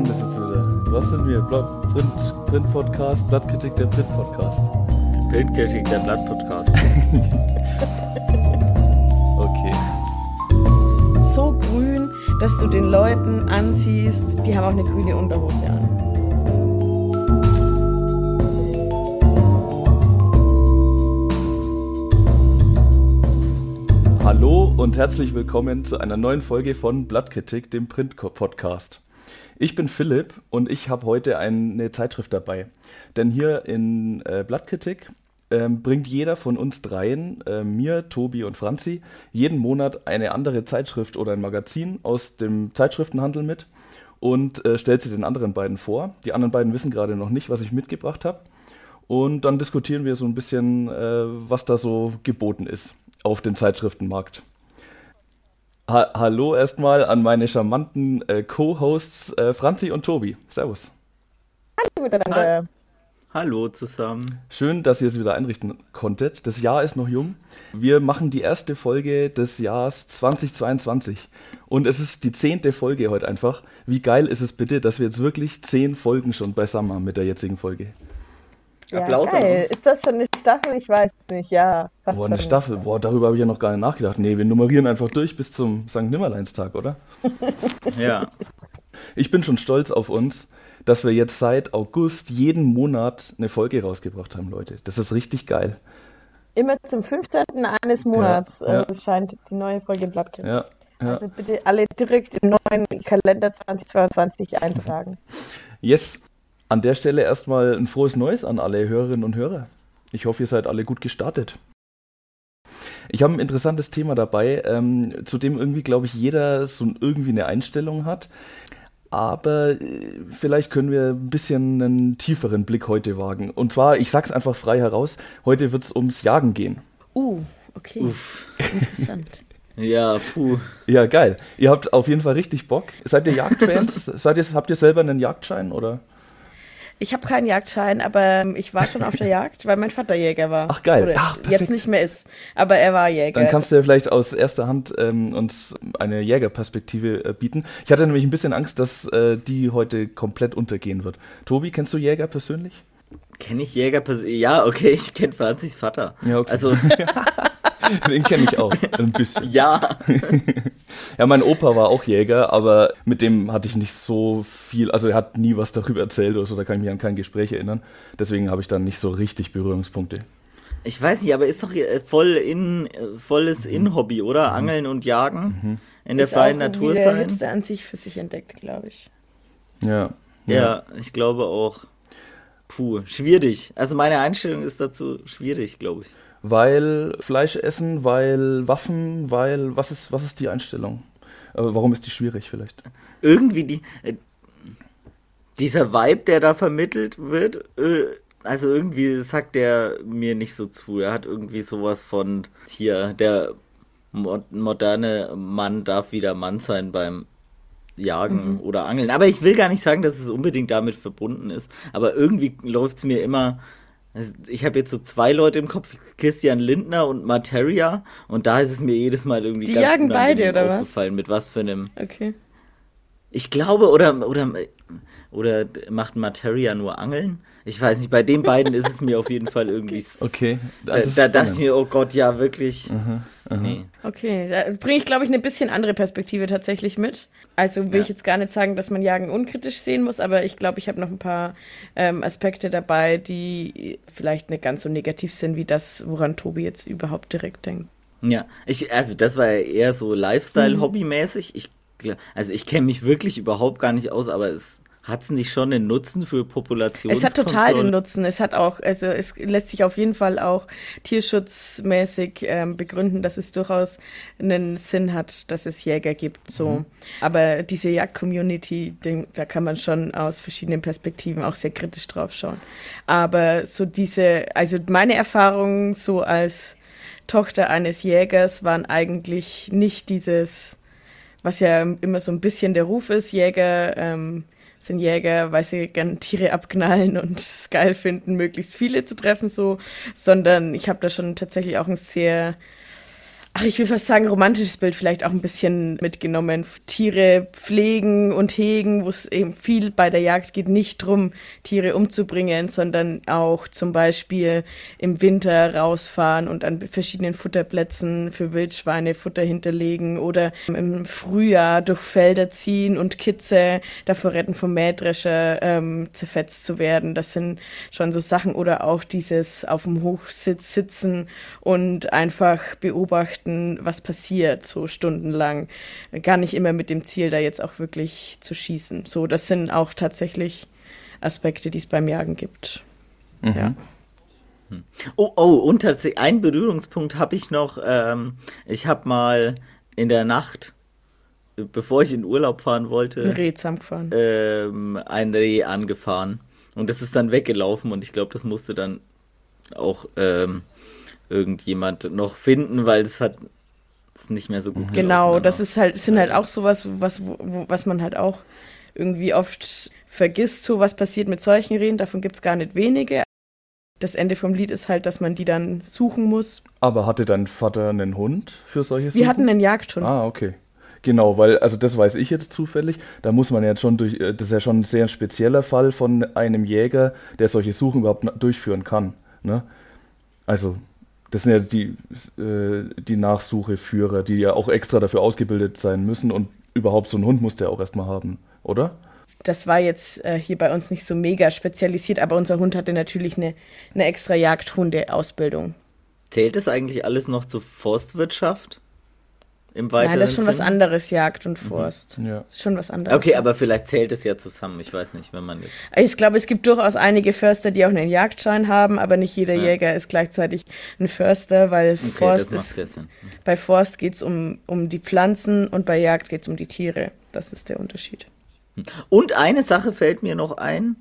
waren das jetzt wieder? Was sind wir? Print, Print Podcast, Blattkritik der Print Podcast. Print-Kritik der Blatt-Podcast. Okay. So grün, dass du den Leuten ansiehst, die haben auch eine grüne Unterhose an. Hallo und herzlich willkommen zu einer neuen Folge von Blattkritik, dem Print Podcast. Ich bin Philipp und ich habe heute eine Zeitschrift dabei. Denn hier in äh, Blattkritik ähm, bringt jeder von uns dreien, äh, mir, Tobi und Franzi, jeden Monat eine andere Zeitschrift oder ein Magazin aus dem Zeitschriftenhandel mit und äh, stellt sie den anderen beiden vor. Die anderen beiden wissen gerade noch nicht, was ich mitgebracht habe. Und dann diskutieren wir so ein bisschen, äh, was da so geboten ist auf dem Zeitschriftenmarkt. Ha Hallo erstmal an meine charmanten äh, Co-Hosts äh, Franzi und Tobi. Servus. Hallo miteinander. Hallo zusammen. Schön, dass ihr es wieder einrichten konntet. Das Jahr ist noch jung. Wir machen die erste Folge des Jahres 2022. Und es ist die zehnte Folge heute einfach. Wie geil ist es bitte, dass wir jetzt wirklich zehn Folgen schon beisammen haben mit der jetzigen Folge? Ja, Applaus an geil. uns. Ist das schon eine Staffel? Ich weiß nicht. Ja. Boah, eine. Staffel. Boah, darüber habe ich ja noch gar nicht nachgedacht. Nee, wir nummerieren einfach durch bis zum St. Nimmerleinstag, oder? Ja. Ich bin schon stolz auf uns, dass wir jetzt seit August jeden Monat eine Folge rausgebracht haben, Leute. Das ist richtig geil. Immer zum 15. eines Monats Ja, ja. Äh, scheint die neue Folge im Blatt. Ja, ja. Also bitte alle direkt im neuen Kalender 2022 eintragen. Yes. An der Stelle erstmal ein frohes Neues an alle Hörerinnen und Hörer. Ich hoffe, ihr seid alle gut gestartet. Ich habe ein interessantes Thema dabei, ähm, zu dem irgendwie, glaube ich, jeder so irgendwie eine Einstellung hat. Aber äh, vielleicht können wir ein bisschen einen tieferen Blick heute wagen. Und zwar, ich sag's einfach frei heraus, heute wird es ums Jagen gehen. Uh, okay. Uff. Interessant. Ja, puh. Ja, geil. Ihr habt auf jeden Fall richtig Bock. Seid ihr Jagdfans? Seid ihr, habt ihr selber einen Jagdschein oder? Ich habe keinen Jagdschein, aber ähm, ich war schon auf der Jagd, weil mein Vater Jäger war. Ach, geil. Oder Ach, perfekt. jetzt nicht mehr ist, aber er war Jäger. Dann kannst du ja vielleicht aus erster Hand ähm, uns eine Jägerperspektive äh, bieten. Ich hatte nämlich ein bisschen Angst, dass äh, die heute komplett untergehen wird. Tobi, kennst du Jäger persönlich? Kenne ich Jäger persönlich? Ja, okay, ich kenne Franzis Vater. Ja, okay. Also, Den kenne ich auch. Ein bisschen. ja. Ja, mein Opa war auch Jäger, aber mit dem hatte ich nicht so viel, also er hat nie was darüber erzählt oder so, da kann ich mich an kein Gespräch erinnern. Deswegen habe ich dann nicht so richtig Berührungspunkte. Ich weiß nicht, aber ist doch äh, voll in, äh, volles In-Hobby, oder? Angeln und Jagen in der Ist freien Natur der sein. Hipster an sich für sich entdeckt, glaube ich. Ja. Ja, ich glaube auch. Puh, schwierig. Also meine Einstellung ist dazu schwierig, glaube ich. Weil Fleisch essen, weil Waffen, weil was ist, was ist die Einstellung? Äh, warum ist die schwierig vielleicht? irgendwie die äh, dieser Vibe, der da vermittelt wird, äh, also irgendwie sagt der mir nicht so zu. Er hat irgendwie sowas von hier der mo moderne Mann darf wieder Mann sein beim Jagen oder Angeln. Aber ich will gar nicht sagen, dass es unbedingt damit verbunden ist. Aber irgendwie läuft es mir immer. Also Ich habe jetzt so zwei Leute im Kopf, Christian Lindner und Materia, und da ist es mir jedes Mal irgendwie Die ganz jagen beide, oder was? aufgefallen, mit was für einem Okay. ich glaube, oder, oder, oder macht Materia nur Angeln? Ich weiß nicht, bei den beiden ist es mir auf jeden Fall irgendwie. Okay. Da, da dachte ich mir, oh Gott, ja, wirklich. Nee. Okay, da bringe ich, glaube ich, eine bisschen andere Perspektive tatsächlich mit. Also will Ja. ich jetzt gar nicht sagen, dass man Jagen unkritisch sehen muss, aber ich glaube, ich habe noch ein paar ähm, Aspekte dabei, die vielleicht nicht ganz so negativ sind wie das, woran Tobi jetzt überhaupt direkt denkt. Ja, ich, also das war ja eher so Lifestyle-Hobby-mäßig. Ich, gl- also ich kenne mich wirklich überhaupt gar nicht aus, aber es hat es nicht schon einen Nutzen für Populations Es hat total den Nutzen. Es hat auch, also es lässt sich auf jeden Fall auch tierschutzmäßig ähm, begründen, dass es durchaus einen Sinn hat, dass es Jäger gibt. So. Aber diese Jagd-Community, da kann man schon aus verschiedenen Perspektiven auch sehr kritisch drauf schauen. Aber so diese, also meine Erfahrungen so als Tochter eines Jägers waren eigentlich nicht dieses, was ja immer so ein bisschen der Ruf ist, Jäger ähm, sind Jäger, weil sie gern Tiere abknallen und es geil finden, möglichst viele zu treffen, so, sondern ich habe da schon tatsächlich auch ein sehr ach, ich will fast sagen, romantisches Bild vielleicht auch ein bisschen mitgenommen. Tiere pflegen und hegen, wo es eben viel bei der Jagd geht, nicht drum, Tiere umzubringen, sondern auch zum Beispiel im Winter rausfahren und an verschiedenen Futterplätzen für Wildschweine Futter hinterlegen oder im Frühjahr durch Felder ziehen und Kitze davor retten, vom Mähdrescher ähm, zerfetzt zu werden. Das sind schon so Sachen oder auch dieses auf dem Hochsitz sitzen und einfach beobachten, was passiert, so stundenlang. Gar nicht immer mit dem Ziel, da jetzt auch wirklich zu schießen. So, das sind auch tatsächlich Aspekte, die es beim Jagen gibt. Mhm. Ja. Hm. Oh, oh, und tatsächlich einen Berührungspunkt habe ich noch. Ähm, ich habe mal in der Nacht, bevor ich in Urlaub fahren wollte, ein Reh zusammengefahren. Ähm, ein Reh angefahren. Und das ist dann weggelaufen und ich glaube, das musste dann auch ähm, irgendjemand noch finden, weil es hat es nicht mehr so gut Genau, das ist halt, sind halt auch sowas, was, was man halt auch irgendwie oft vergisst, so was passiert mit solchen Rehen, davon gibt es gar nicht wenige. Das Ende vom Lied ist halt, dass man die dann suchen muss. Aber hatte dein Vater einen Hund für solche Suchen? Wir hatten einen Jagdhund. Ah, okay. Genau, weil, also das weiß ich jetzt zufällig, da muss man ja schon durch, äh, das ist ja schon ein sehr spezieller Fall von einem Jäger, der solche Suchen überhaupt durchführen kann. Ne? Also, das sind ja die, äh, die Nachsucheführer, die ja auch extra dafür ausgebildet sein müssen und überhaupt so einen Hund muss der auch erstmal haben, oder? Das war jetzt äh, hier bei uns nicht so mega spezialisiert, aber unser Hund hatte natürlich eine, eine extra Jagdhunde-Ausbildung. Zählt das eigentlich alles noch zur Forstwirtschaft? Im weiteren Nein, das ist schon Sinn? was anderes, Jagd und mhm. Forst. Mhm. Ja. Schon was anderes. Okay, aber vielleicht zählt es ja zusammen. Ich weiß nicht, wenn man jetzt. Ich glaube, es gibt durchaus einige Förster, die auch einen Jagdschein haben, aber nicht jeder ja. Jäger ist gleichzeitig ein Förster, weil okay, Forst ist. Sinn. Bei Forst geht es um, um die Pflanzen und bei Jagd geht es um die Tiere. Das ist der Unterschied. Und eine Sache fällt mir noch ein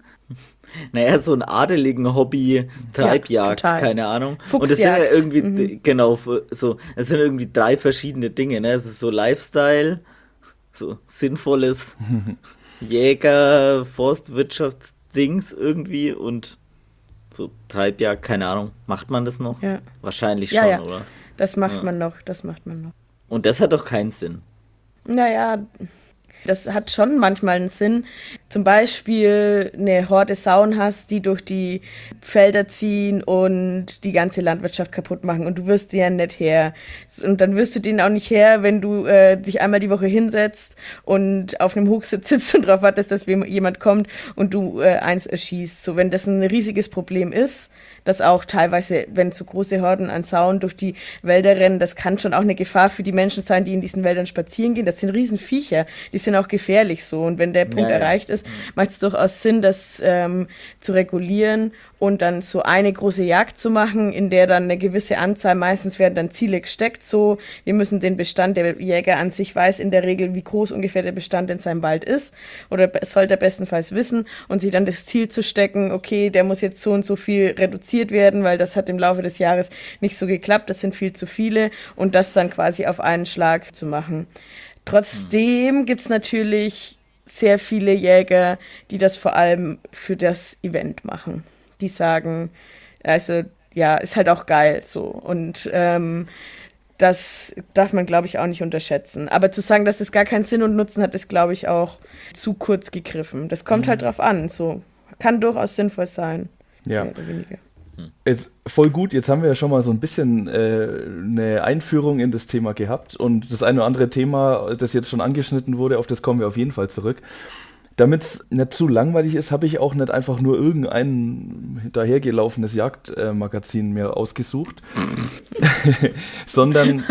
naja, so ein adeligen Hobby, Treibjagd, ja, keine Ahnung. Fuchsjagd. Und das sind ja irgendwie, mhm. genau, so, das sind irgendwie drei verschiedene Dinge, ne? Es ist so Lifestyle, so sinnvolles Jäger, Forstwirtschaftsdings irgendwie und so Treibjagd, keine Ahnung. Macht man das noch? Ja. Wahrscheinlich ja, schon, ja. oder? Das macht man noch, das macht man noch. Und das hat doch keinen Sinn. Naja, das hat schon manchmal einen Sinn. Zum Beispiel eine Horde Sauen hast, die durch die Felder ziehen und die ganze Landwirtschaft kaputt machen und du wirst die ja nicht her. Und dann wirst du denen auch nicht her, wenn du äh, dich einmal die Woche hinsetzt und auf einem Hochsitz sitzt und darauf wartest, dass jemand kommt und du äh, eins erschießt. So, wenn das ein riesiges Problem ist, dass auch teilweise, wenn zu große Horden an Sauen durch die Wälder rennen, das kann schon auch eine Gefahr für die Menschen sein, die in diesen Wäldern spazieren gehen. Das sind Riesenviecher, die sind auch gefährlich so. Und wenn der Punkt ja, ja. erreicht ist, macht es durchaus Sinn, das ähm, zu regulieren und dann so eine große Jagd zu machen, in der dann eine gewisse Anzahl, meistens werden dann Ziele gesteckt, so, wir müssen den Bestand, der Jäger an sich weiß in der Regel, wie groß ungefähr der Bestand in seinem Wald ist, oder sollte er bestenfalls wissen, und sich dann das Ziel zu stecken, okay, der muss jetzt so und so viel reduziert werden, weil das hat im Laufe des Jahres nicht so geklappt, das sind viel zu viele, und das dann quasi auf einen Schlag zu machen. Trotzdem gibt es natürlich sehr viele Jäger, die das vor allem für das Event machen. Die sagen, also ja, ist halt auch geil so. Und ähm, das darf man, glaube ich, auch nicht unterschätzen. Aber zu sagen, dass es gar keinen Sinn und Nutzen hat, ist, glaube ich, auch zu kurz gegriffen. Das kommt mhm. halt drauf an. So kann durchaus sinnvoll sein. Ja. Mehr oder weniger. Jetzt voll gut, jetzt haben wir ja schon mal so ein bisschen äh, eine Einführung in das Thema gehabt und das eine oder andere Thema, das jetzt schon angeschnitten wurde, auf das kommen wir auf jeden Fall zurück. Damit es nicht zu langweilig ist, habe ich auch nicht einfach nur irgendein dahergelaufenes Jagdmagazin mehr ausgesucht, sondern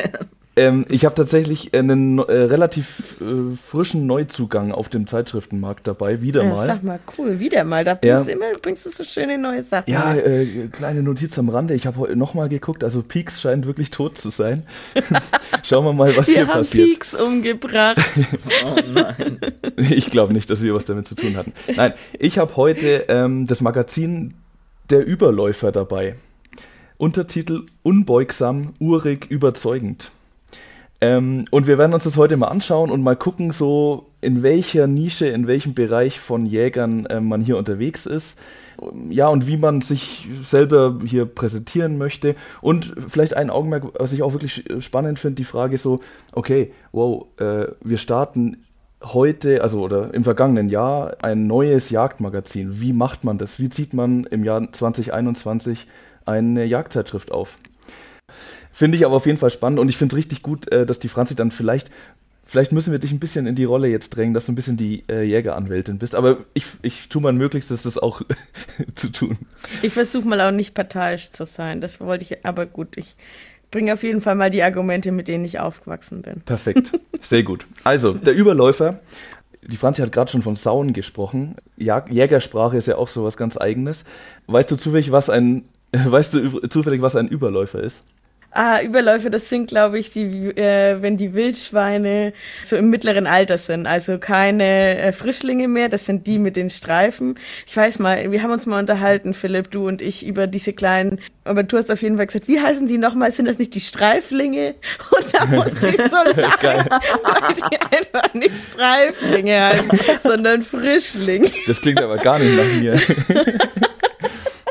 Ähm, ich habe tatsächlich einen äh, relativ äh, frischen Neuzugang auf dem Zeitschriftenmarkt dabei, wieder mal. Sag mal, cool, wieder mal. Da bringst, ja. du, immer, bringst du so schöne neue Sachen. Ja, äh, kleine Notiz am Rande. Ich habe heute nochmal geguckt. Also Peaks scheint wirklich tot zu sein. Schauen wir mal, was wir hier haben passiert. Peaks umgebracht. oh nein. Ich glaube nicht, dass wir was damit zu tun hatten. Nein, ich habe heute ähm, das Magazin Der Überläufer dabei. Untertitel Unbeugsam, urig, überzeugend. Ähm, und wir werden uns das heute mal anschauen und mal gucken, so in welcher Nische, in welchem Bereich von Jägern äh, man hier unterwegs ist. Ja, und wie man sich selber hier präsentieren möchte. Und vielleicht ein Augenmerk, was ich auch wirklich spannend finde, die Frage so, okay, wow, äh, wir starten heute, also oder im vergangenen Jahr, ein neues Jagdmagazin. Wie macht man das? Wie zieht man im Jahr 2021 eine Jagdzeitschrift auf? Finde ich aber auf jeden Fall spannend und ich finde es richtig gut, äh, dass die Franzi dann vielleicht, vielleicht müssen wir dich ein bisschen in die Rolle jetzt drängen, dass du ein bisschen die äh, Jägeranwältin bist. Aber ich, ich tue mein Möglichstes, das auch zu tun. Ich versuche mal auch nicht parteiisch zu sein. Das wollte ich, aber gut, ich bringe auf jeden Fall mal die Argumente, mit denen ich aufgewachsen bin. Perfekt, sehr gut. Also, der Überläufer. Die Franzi hat gerade schon von Sauen gesprochen. Jag Jägersprache ist ja auch so was ganz Eigenes. Weißt du zufällig, was ein, weißt du zufällig, was ein Überläufer ist? Ah, Überläufe, das sind, glaube ich, die, äh, wenn die Wildschweine so im mittleren Alter sind. Also keine äh, Frischlinge mehr, das sind die mit den Streifen. Ich weiß mal, wir haben uns mal unterhalten, Philipp, du und ich, über diese kleinen, aber du hast auf jeden Fall gesagt, wie heißen die nochmal? Sind das nicht die Streiflinge? Und da musste ich so lachen, weil die einfach nicht Streiflinge heißen, sondern Frischlinge. Das klingt aber gar nicht nach mir.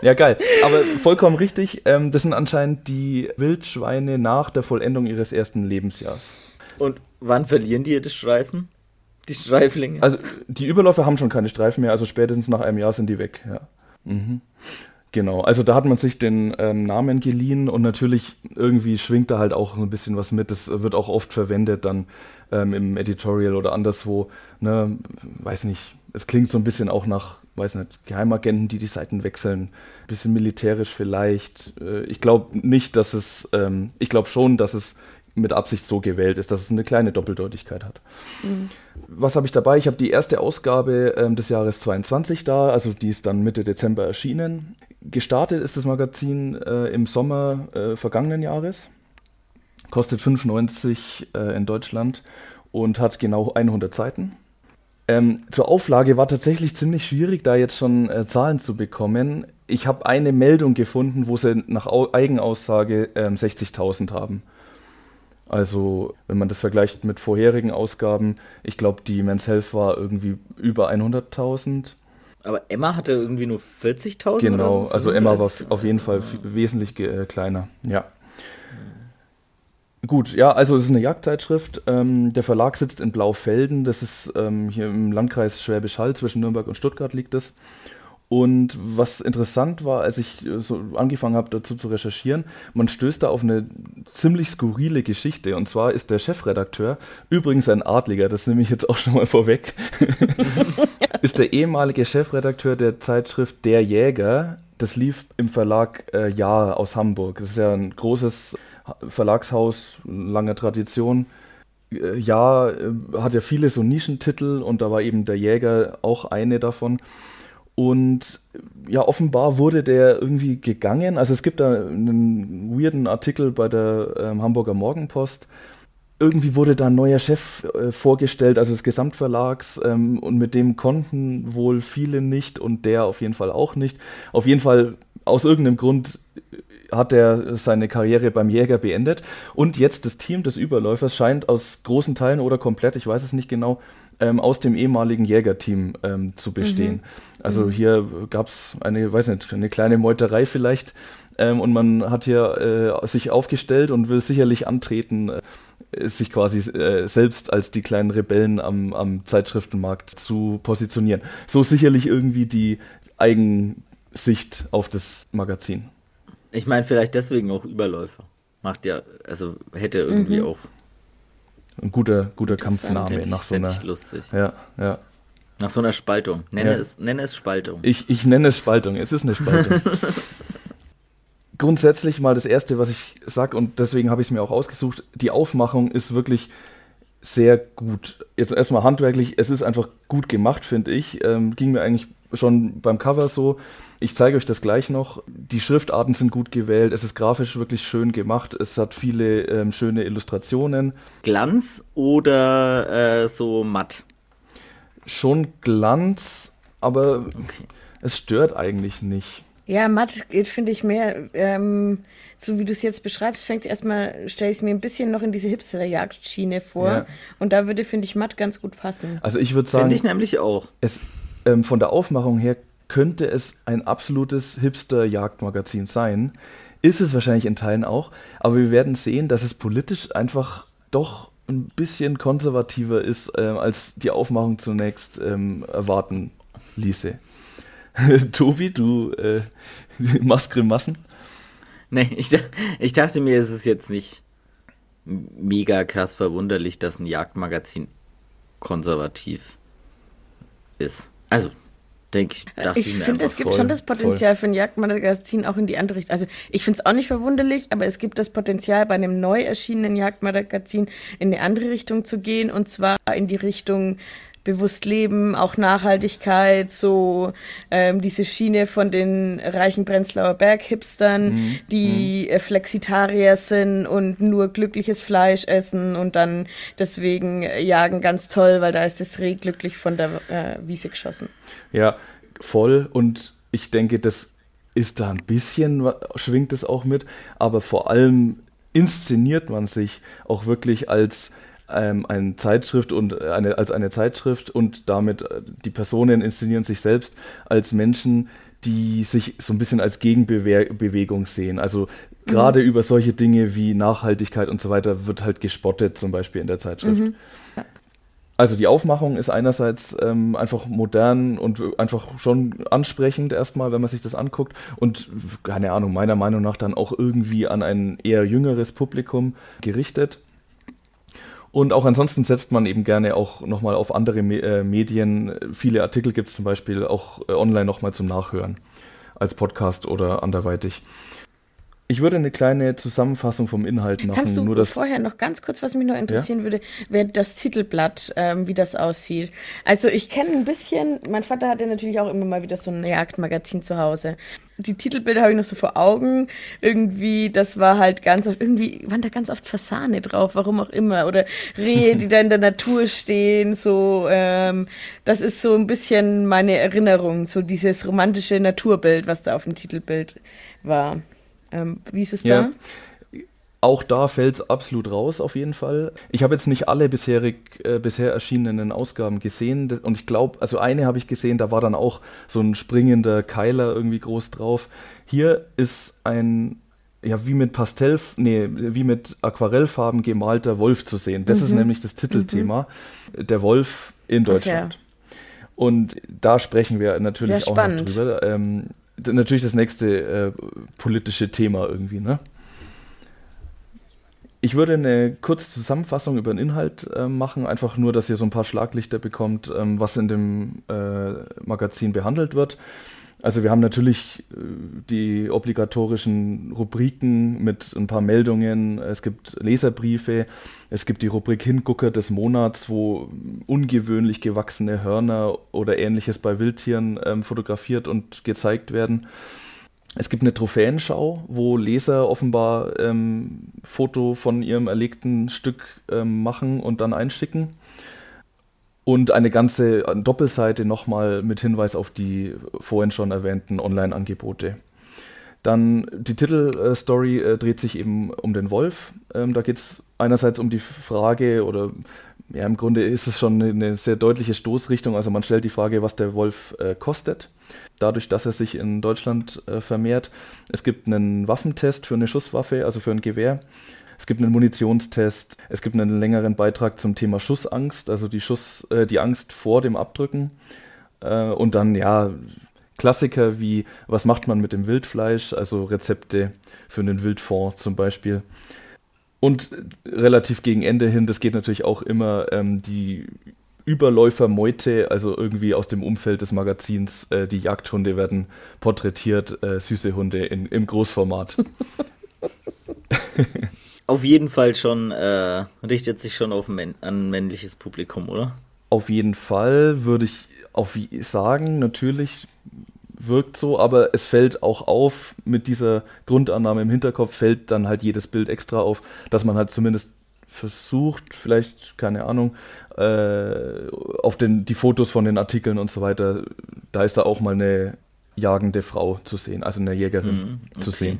Ja, geil. Aber vollkommen richtig. Ähm, das sind anscheinend die Wildschweine nach der Vollendung ihres ersten Lebensjahrs. Und wann verlieren die ihre Streifen? Die Streiflinge? Also die Überläufer haben schon keine Streifen mehr, also spätestens nach einem Jahr sind die weg, ja. Mhm. Genau, also da hat man sich den ähm, Namen geliehen und natürlich irgendwie schwingt da halt auch ein bisschen was mit. Das wird auch oft verwendet dann ähm, im Editorial oder anderswo. Ne, weiß nicht, es klingt so ein bisschen auch nach weiß nicht, Geheimagenten, die die Seiten wechseln, bisschen militärisch vielleicht. Äh, ich glaube nicht, dass es, ähm, ich glaube schon, dass es mit Absicht so gewählt ist, dass es eine kleine Doppeldeutigkeit hat. Mhm. Was habe ich dabei? Ich habe die erste Ausgabe ähm, des Jahres 22 da, also die ist dann Mitte Dezember erschienen. Gestartet ist das Magazin äh, im Sommer äh, vergangenen Jahres, kostet 5,90 äh, in Deutschland und hat genau 100 Seiten. Ähm, zur Auflage war tatsächlich ziemlich schwierig, da jetzt schon äh, Zahlen zu bekommen. Ich habe eine Meldung gefunden, wo sie nach Au Eigenaussage ähm, 60.000 haben. Also, wenn man das vergleicht mit vorherigen Ausgaben, ich glaube, die Men's Health war irgendwie über 100.000. Aber Emma hatte irgendwie nur 40.000? Genau, so? also Emma war auf jeden Fall wesentlich äh, kleiner, ja. Gut, ja, also es ist eine Jagdzeitschrift. Ähm, der Verlag sitzt in Blaufelden. Das ist ähm, hier im Landkreis Schwäbisch Hall, zwischen Nürnberg und Stuttgart liegt es. Und was interessant war, als ich äh, so angefangen habe, dazu zu recherchieren, man stößt da auf eine ziemlich skurrile Geschichte. Und zwar ist der Chefredakteur, übrigens ein Adliger, das nehme ich jetzt auch schon mal vorweg, ist der ehemalige Chefredakteur der Zeitschrift Der Jäger. Das lief im Verlag äh, Jahr aus Hamburg. Das ist ja ein großes Verlagshaus, lange Tradition. Äh, ja, äh, hat ja viele so Nischentitel und da war eben der Jäger auch eine davon. Und ja, offenbar wurde der irgendwie gegangen. Also es gibt da einen weirden Artikel bei der ähm, Hamburger Morgenpost. Irgendwie wurde da ein neuer Chef äh, vorgestellt, also des Gesamtverlags, ähm, und mit dem konnten wohl viele nicht und der auf jeden Fall auch nicht. Auf jeden Fall aus irgendeinem Grund hat er seine Karriere beim Jäger beendet. Und jetzt das Team des Überläufers scheint aus großen Teilen oder komplett, ich weiß es nicht genau, ähm, aus dem ehemaligen Jägerteam ähm, zu bestehen. Mhm. Also mhm. hier gab es eine, weiß nicht, eine kleine Meuterei vielleicht. Ähm, und man hat hier äh, sich aufgestellt und will sicherlich antreten, äh, sich quasi äh, selbst als die kleinen Rebellen am, am Zeitschriftenmarkt zu positionieren. So sicherlich irgendwie die Eigensicht auf das Magazin. Ich meine, vielleicht deswegen auch Überläufer. Macht ja, also hätte irgendwie mhm. auch. Ein guter, guter Kampfname nach so einer. lustig. Ja, ja. Nach so einer Spaltung. Nenne, ja. es, nenne es Spaltung. Ich, ich nenne es Spaltung. Es ist eine Spaltung. Grundsätzlich mal das Erste, was ich sage, und deswegen habe ich es mir auch ausgesucht, die Aufmachung ist wirklich sehr gut. Jetzt erstmal handwerklich, es ist einfach gut gemacht, finde ich. Ähm, ging mir eigentlich schon beim Cover so. Ich zeige euch das gleich noch. Die Schriftarten sind gut gewählt. Es ist grafisch wirklich schön gemacht. Es hat viele ähm, schöne Illustrationen. Glanz oder äh, so matt? Schon Glanz, aber okay. es stört eigentlich nicht. Ja, matt geht, finde ich, mehr, ähm, so wie du es jetzt beschreibst, fängt es erstmal, stelle ich es mir ein bisschen noch in diese Hipster-Jagdschiene vor. Ja. Und da würde, finde ich, matt ganz gut passen. Also ich würde sagen. Finde ich nämlich auch. Es, ähm, von der Aufmachung her könnte es ein absolutes Hipster-Jagdmagazin sein. Ist es wahrscheinlich in Teilen auch, aber wir werden sehen, dass es politisch einfach doch ein bisschen konservativer ist, äh, als die Aufmachung zunächst ähm, erwarten ließe. Tobi, du äh, machst Grimassen? Nee, ich, ich dachte mir, es ist jetzt nicht mega krass verwunderlich, dass ein Jagdmagazin konservativ ist. Also, denke ich, dachte ich, ich finde, es gibt voll, schon das Potenzial voll. für ein Jagdmagazin auch in die andere Richtung. Also ich finde es auch nicht verwunderlich, aber es gibt das Potenzial, bei einem neu erschienenen Jagdmagazin in eine andere Richtung zu gehen und zwar in die Richtung bewusst leben, auch Nachhaltigkeit, so ähm, diese Schiene von den reichen Prenzlauer Berg-Hipstern, mhm. die mhm. Äh, Flexitarier sind und nur glückliches Fleisch essen und dann deswegen jagen ganz toll, weil da ist das Reh glücklich von der äh, Wiese geschossen. Ja, voll und ich denke, das ist da ein bisschen, schwingt es auch mit, aber vor allem inszeniert man sich auch wirklich als ähm, eine Zeitschrift und eine, als eine Zeitschrift und damit äh, die Personen inszenieren sich selbst als Menschen, die sich so ein bisschen als Gegenbewegung sehen. Also gerade mhm. über solche Dinge wie Nachhaltigkeit und so weiter wird halt gespottet, zum Beispiel in der Zeitschrift. Mhm. Ja. Also die Aufmachung ist einerseits ähm, einfach modern und einfach schon ansprechend erstmal, wenn man sich das anguckt und keine Ahnung, meiner Meinung nach dann auch irgendwie an ein eher jüngeres Publikum gerichtet. Und auch ansonsten setzt man eben gerne auch nochmal auf andere Me äh, Medien. Viele Artikel gibt es zum Beispiel auch äh, online nochmal zum Nachhören, als Podcast oder anderweitig. Ich würde eine kleine Zusammenfassung vom Inhalt machen. Kannst du nur das vorher noch ganz kurz, was mich noch interessieren ja? würde, wäre das Titelblatt, ähm, wie das aussieht. Also ich kenne ein bisschen, mein Vater hatte natürlich auch immer mal wieder so ein Jagdmagazin zu Hause. Die Titelbilder habe ich noch so vor Augen. Irgendwie, das war halt ganz oft, irgendwie waren da ganz oft Fasane drauf, warum auch immer. Oder Rehe, die da in der Natur stehen. So, ähm, das ist so ein bisschen meine Erinnerung, so dieses romantische Naturbild, was da auf dem Titelbild war. Ähm, wie ist es ja. da? Auch da fällt es absolut raus, auf jeden Fall. Ich habe jetzt nicht alle bisherig, äh, bisher erschienenen Ausgaben gesehen und ich glaube, also eine habe ich gesehen, da war dann auch so ein springender Keiler irgendwie groß drauf. Hier ist ein, ja, wie mit Pastell, nee, wie mit Aquarellfarben gemalter Wolf zu sehen. Das mhm. ist nämlich das Titelthema, mhm. der Wolf in Deutschland. Okay. Und da sprechen wir natürlich ja, auch noch drüber. Ähm, natürlich das nächste äh, politische Thema irgendwie, ne? Ich würde eine kurze Zusammenfassung über den Inhalt äh, machen, einfach nur, dass ihr so ein paar Schlaglichter bekommt, ähm, was in dem äh, Magazin behandelt wird. Also wir haben natürlich äh, die obligatorischen Rubriken mit ein paar Meldungen. Es gibt Leserbriefe. Es gibt die Rubrik Hingucker des Monats, wo ungewöhnlich gewachsene Hörner oder ähnliches bei Wildtieren ähm, fotografiert und gezeigt werden. Es gibt eine Trophäenschau, wo Leser offenbar ähm, Foto von ihrem erlegten Stück ähm, machen und dann einschicken und eine ganze Doppelseite nochmal mit Hinweis auf die vorhin schon erwähnten Online-Angebote. Dann die Titelstory äh, dreht sich eben um den Wolf. Ähm, da geht es einerseits um die Frage, oder ja, im Grunde ist es schon eine sehr deutliche Stoßrichtung. Also man stellt die Frage, was der Wolf äh, kostet, dadurch, dass er sich in Deutschland äh, vermehrt. Es gibt einen Waffentest für eine Schusswaffe, also für ein Gewehr. Es gibt einen Munitionstest, es gibt einen längeren Beitrag zum Thema Schussangst, also die, Schuss, äh, die Angst vor dem Abdrücken. Äh, und dann, ja, Klassiker wie, was macht man mit dem Wildfleisch, also Rezepte für einen Wildfond zum Beispiel. Und relativ gegen Ende hin, das geht natürlich auch immer, ähm, die Überläufermeute, also irgendwie aus dem Umfeld des Magazins, äh, die Jagdhunde werden porträtiert, äh, süße Hunde in, im Großformat. auf jeden Fall schon, äh, richtet sich schon auf ein, an männliches Publikum, oder? Auf jeden Fall würde ich auf sagen, natürlich wirkt so, aber es fällt auch auf, mit dieser Grundannahme im Hinterkopf fällt dann halt jedes Bild extra auf, dass man halt zumindest versucht, vielleicht, keine Ahnung, äh, auf den, die Fotos von den Artikeln und so weiter, da ist da auch mal eine jagende Frau zu sehen, also eine Jägerin Mhm, okay. zu sehen.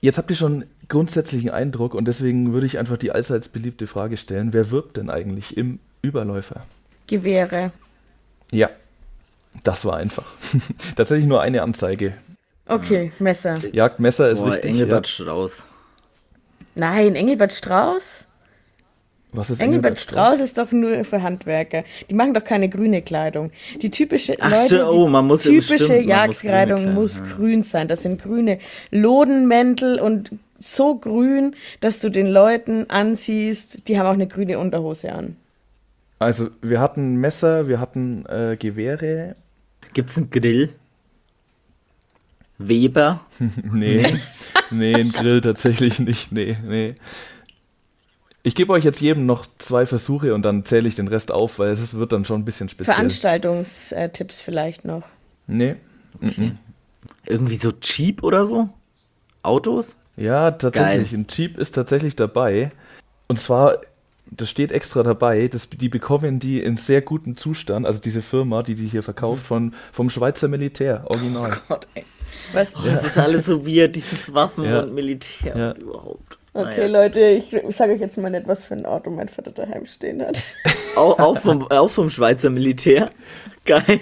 Jetzt habt ihr schon grundsätzlichen Eindruck und deswegen würde ich einfach die allseits beliebte Frage stellen, wer wirbt denn eigentlich im Überläufer? Gewehre. Ja, das war einfach. Tatsächlich nur eine Anzeige. Okay, Messer. Jagdmesser ist Boah, richtig. Engelbert Ja. Strauß. Nein, Engelbert Strauß? Was ist Engelbert Strauß ist doch nur für Handwerker. Die machen doch keine grüne Kleidung. Die typische Ach, Leute. Oh, die man muss- typische stimmt, muss Jagdkleidung Kleidung, muss ja. grün sein. Das sind grüne Lodenmäntel und so grün, dass du den Leuten ansiehst, die haben auch eine grüne Unterhose an. Also wir hatten Messer, wir hatten äh, Gewehre. Gibt's einen Grill? Weber? Nee, nee, ein Grill tatsächlich nicht. Nee, nee. Ich gebe euch jetzt jedem noch zwei Versuche und dann zähle ich den Rest auf, weil es ist- wird dann schon ein bisschen speziell. Veranstaltungstipps vielleicht noch. Nee. mhm. Irgendwie so Jeep oder so? Autos? Ja, tatsächlich. Ein Jeep ist tatsächlich dabei. Und zwar, das steht extra dabei, das, die bekommen die in sehr gutem Zustand, also diese Firma, die die hier verkauft, von, vom Schweizer Militär, original. Gott, ey. Was? Oh, Das ist alles so weird, dieses Waffen Ja. und Militär Ja. und überhaupt. Okay, Naja. Leute, ich sage euch jetzt mal nicht, was für ein Auto mein Vater daheim stehen hat. Auch, auch, vom, auch vom Schweizer Militär. Geil.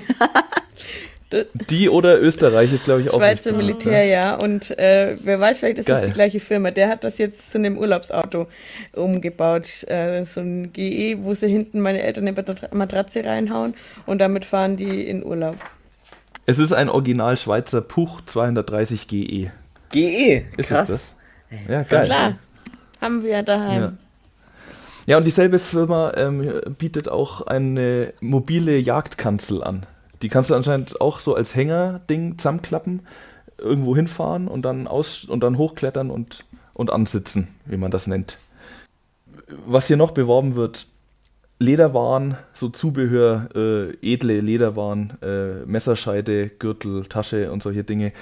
Die oder Österreich ist, glaube ich, auch. Schweizer nicht Militär, ja. Und äh, wer weiß, vielleicht ist das Geil. die gleiche Firma. Der hat das jetzt zu einem Urlaubsauto umgebaut. Äh, so ein GE, wo sie hinten meine Eltern eine Matra- Matratze reinhauen und damit fahren die in Urlaub. Es ist ein Original Schweizer Puch 230 GE. GE. Ist Krass. es das? Ja, geil. Klar, haben wir daheim. Ja. Ja, und dieselbe Firma ähm, bietet auch eine mobile Jagdkanzel an. Die kannst du anscheinend auch so als Hängerding zusammenklappen, irgendwo hinfahren und dann aus und dann hochklettern und, und ansitzen, wie man das nennt. Was hier noch beworben wird, Lederwaren, so Zubehör, äh, edle Lederwaren, äh, Messerscheide, Gürtel, Tasche und solche Dinge.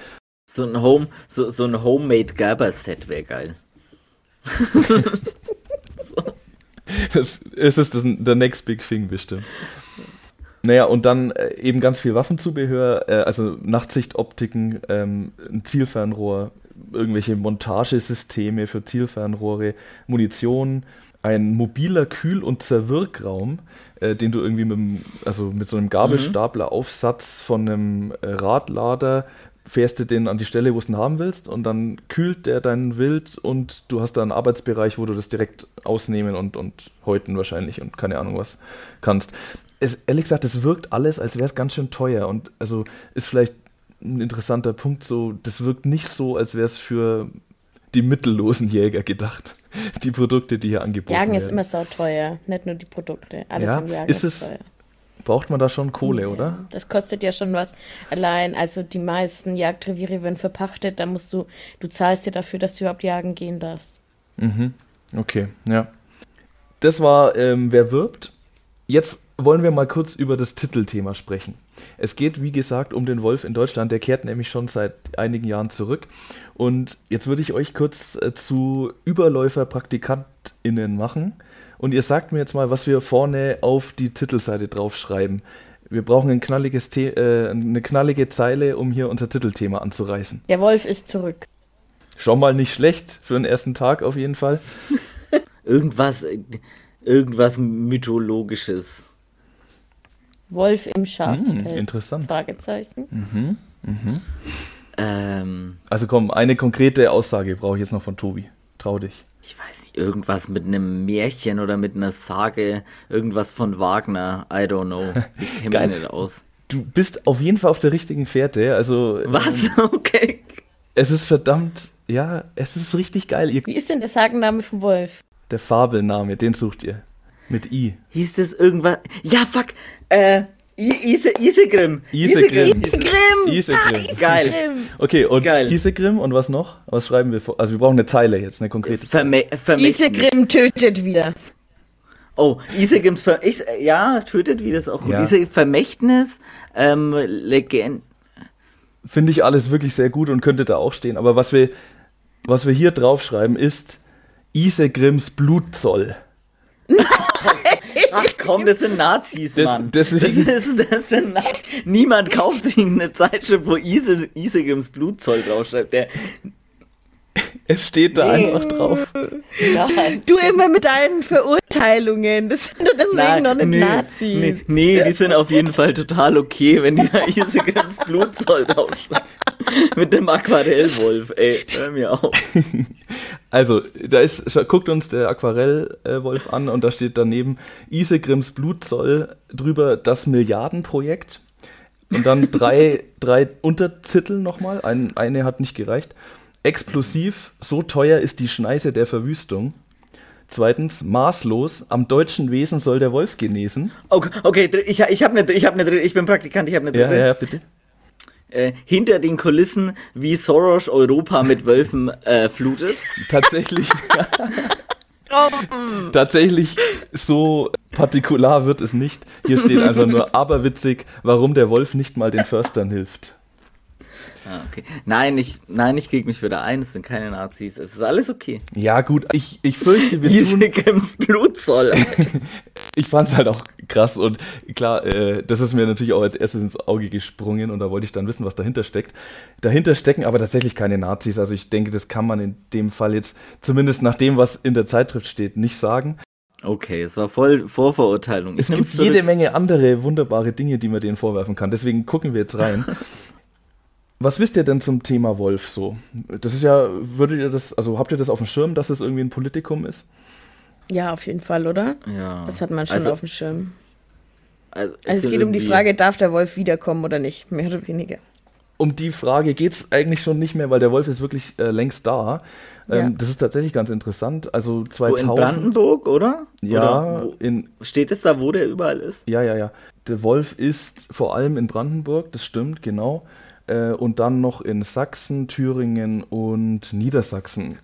So ein Home, so, so ein Homemade Gerber-Set wäre geil. Das, es ist das, der next big thing bestimmt. Naja, und dann äh, eben ganz viel Waffenzubehör, äh, also Nachtsichtoptiken, ähm, ein Zielfernrohr, irgendwelche Montagesysteme für Zielfernrohre, Munition, ein mobiler Kühl- und Zerwirkraum, äh, den du irgendwie mit, also mit so einem Gabelstapler-Aufsatz von einem Radlader fährst du den an die Stelle, wo du ihn haben willst und dann kühlt der dein Wild und du hast da einen Arbeitsbereich, wo du das direkt ausnehmen und, und häuten wahrscheinlich und keine Ahnung was kannst. Es, ehrlich gesagt, es wirkt alles, als wäre es ganz schön teuer und also ist vielleicht ein interessanter Punkt so, das wirkt nicht so, als wäre es für die mittellosen Jäger gedacht, die Produkte, die hier angeboten Jagen werden. ist immer sauteuer, nicht nur die Produkte. Alles Ja, im Jagen ist ist, es- teuer. Braucht man da schon Kohle, oder? Das kostet ja schon was. Allein, also die meisten Jagdreviere werden verpachtet, da musst du, du zahlst dir dafür, dass du überhaupt jagen gehen darfst. Mhm. Okay, ja. Das war ähm, Wer wirbt. Jetzt wollen wir mal kurz über das Titelthema sprechen. Es geht, wie gesagt, um den Wolf in Deutschland. Der kehrt nämlich schon seit einigen Jahren zurück. Und jetzt würde ich euch kurz äh, zu Überläufer-PraktikantInnen machen. Und ihr sagt mir jetzt mal, was wir vorne auf die Titelseite draufschreiben. Wir brauchen ein knalliges The äh, eine knallige Zeile, um hier unser Titelthema anzureißen. Der Wolf ist zurück. Schon mal nicht schlecht für den ersten Tag auf jeden Fall. Irgendwas, irgendwas Mythologisches. Wolf im Schafpelz. Hm, interessant. Fragezeichen. Ähm, Also komm, eine konkrete Aussage brauche ich jetzt noch von Tobi. Trau dich. Ich weiß nicht, irgendwas mit einem Märchen oder mit einer Sage, irgendwas von Wagner, I don't know. Ich kenne mich nicht aus. Du bist auf jeden Fall auf der richtigen Fährte. Also Was? ähm, Okay. es ist verdammt, ja, es ist richtig geil. Ihr, Wie ist denn der Sagenname vom Wolf? der Fabelname, den sucht ihr. Mit I. Hieß das irgendwas? Ja, fuck. Äh, Ise, Isegrim. Isegrim. Grimm! Isegrim. Geil. Grimm! Okay, und Geil. Isegrim und was noch? Was schreiben wir vor? Also wir brauchen eine Zeile jetzt, eine konkrete Zeile. Verme Vermächtnis. Isegrim tötet wieder. Oh, Isegrims Ver ich, ja, tötet wie das auch gut. Ja. Ise Vermächtnis, ähm, Legend. Finde ich alles wirklich sehr gut und könnte da auch stehen. Aber was wir, was wir hier draufschreiben ist Isegrims Blutzoll. Ach komm, das sind Nazis, Das- Mann. deswegen- Das, ist, das sind Nazis. Niemand kauft sich eine Zeitschrift, wo Isegims Blutzoll draufschreibt. Der, Es steht da Nee. einfach drauf. nein. Du immer mit deinen Verurteilungen. Das sind doch deswegen noch nicht nee, Nazis. Nee, nee, die sind auf jeden Fall total okay, wenn die da Isegims Blutzoll draufschreibt. Mit dem Aquarellwolf, ey, hör mir auf. Also, da ist, guckt uns der Aquarellwolf an und da steht daneben Isegrims Blutzoll drüber das Milliardenprojekt. Und dann drei, drei Untertitel nochmal. Ein, eine hat nicht gereicht. Explosiv, so teuer ist die Schneise der Verwüstung. Zweitens, maßlos, am deutschen Wesen soll der Wolf genesen. Okay, okay ich, ich habe eine, ich hab eine dritte, ich bin Praktikant, ich habe eine Ja, dritte. ja, bitte. Äh, hinter den Kulissen, wie Soros Europa mit Wölfen äh, flutet. Tatsächlich. Tatsächlich so partikular wird es nicht. Hier steht einfach nur aberwitzig, warum der Wolf nicht mal den Förstern hilft. Ah, okay. Nein, ich, nein, ich krieg mich wieder ein, es sind keine Nazis, es ist alles okay. Ja, gut, ich, ich fürchte, wir tun. Isegims Blutzoll. Ich fand es halt auch krass und klar, äh, das ist mir natürlich auch als erstes ins Auge gesprungen und da wollte ich dann wissen, was dahinter steckt. Dahinter stecken aber tatsächlich keine Nazis. Also ich denke, das kann man in dem Fall jetzt, zumindest nach dem, was in der Zeitschrift steht, nicht sagen. Okay, es war voll Vorverurteilung. Es Ich gibt nehm's zurück. jede Menge andere wunderbare Dinge, die man denen vorwerfen kann. Deswegen gucken wir jetzt rein. Was wisst ihr denn zum Thema Wolf so? Das ist ja, würdet ihr das, also habt ihr das auf dem Schirm, dass es irgendwie ein Politikum ist? Ja, auf jeden Fall, oder? Ja. Das hat man schon Also- auf dem Schirm. Also, Also es geht um die Frage, darf der Wolf wiederkommen oder nicht? Mehr oder weniger. Um die Frage geht es eigentlich schon nicht mehr, weil der Wolf ist wirklich äh, längst da. Ähm, Ja. Das ist tatsächlich ganz interessant. Also Wo 2000. in Brandenburg, oder? Ja, Oder wo, in, steht es da, wo der überall ist? ja, ja, ja. Der Wolf ist vor allem in Brandenburg, das stimmt, genau. Äh, und dann noch in Sachsen, Thüringen und Niedersachsen.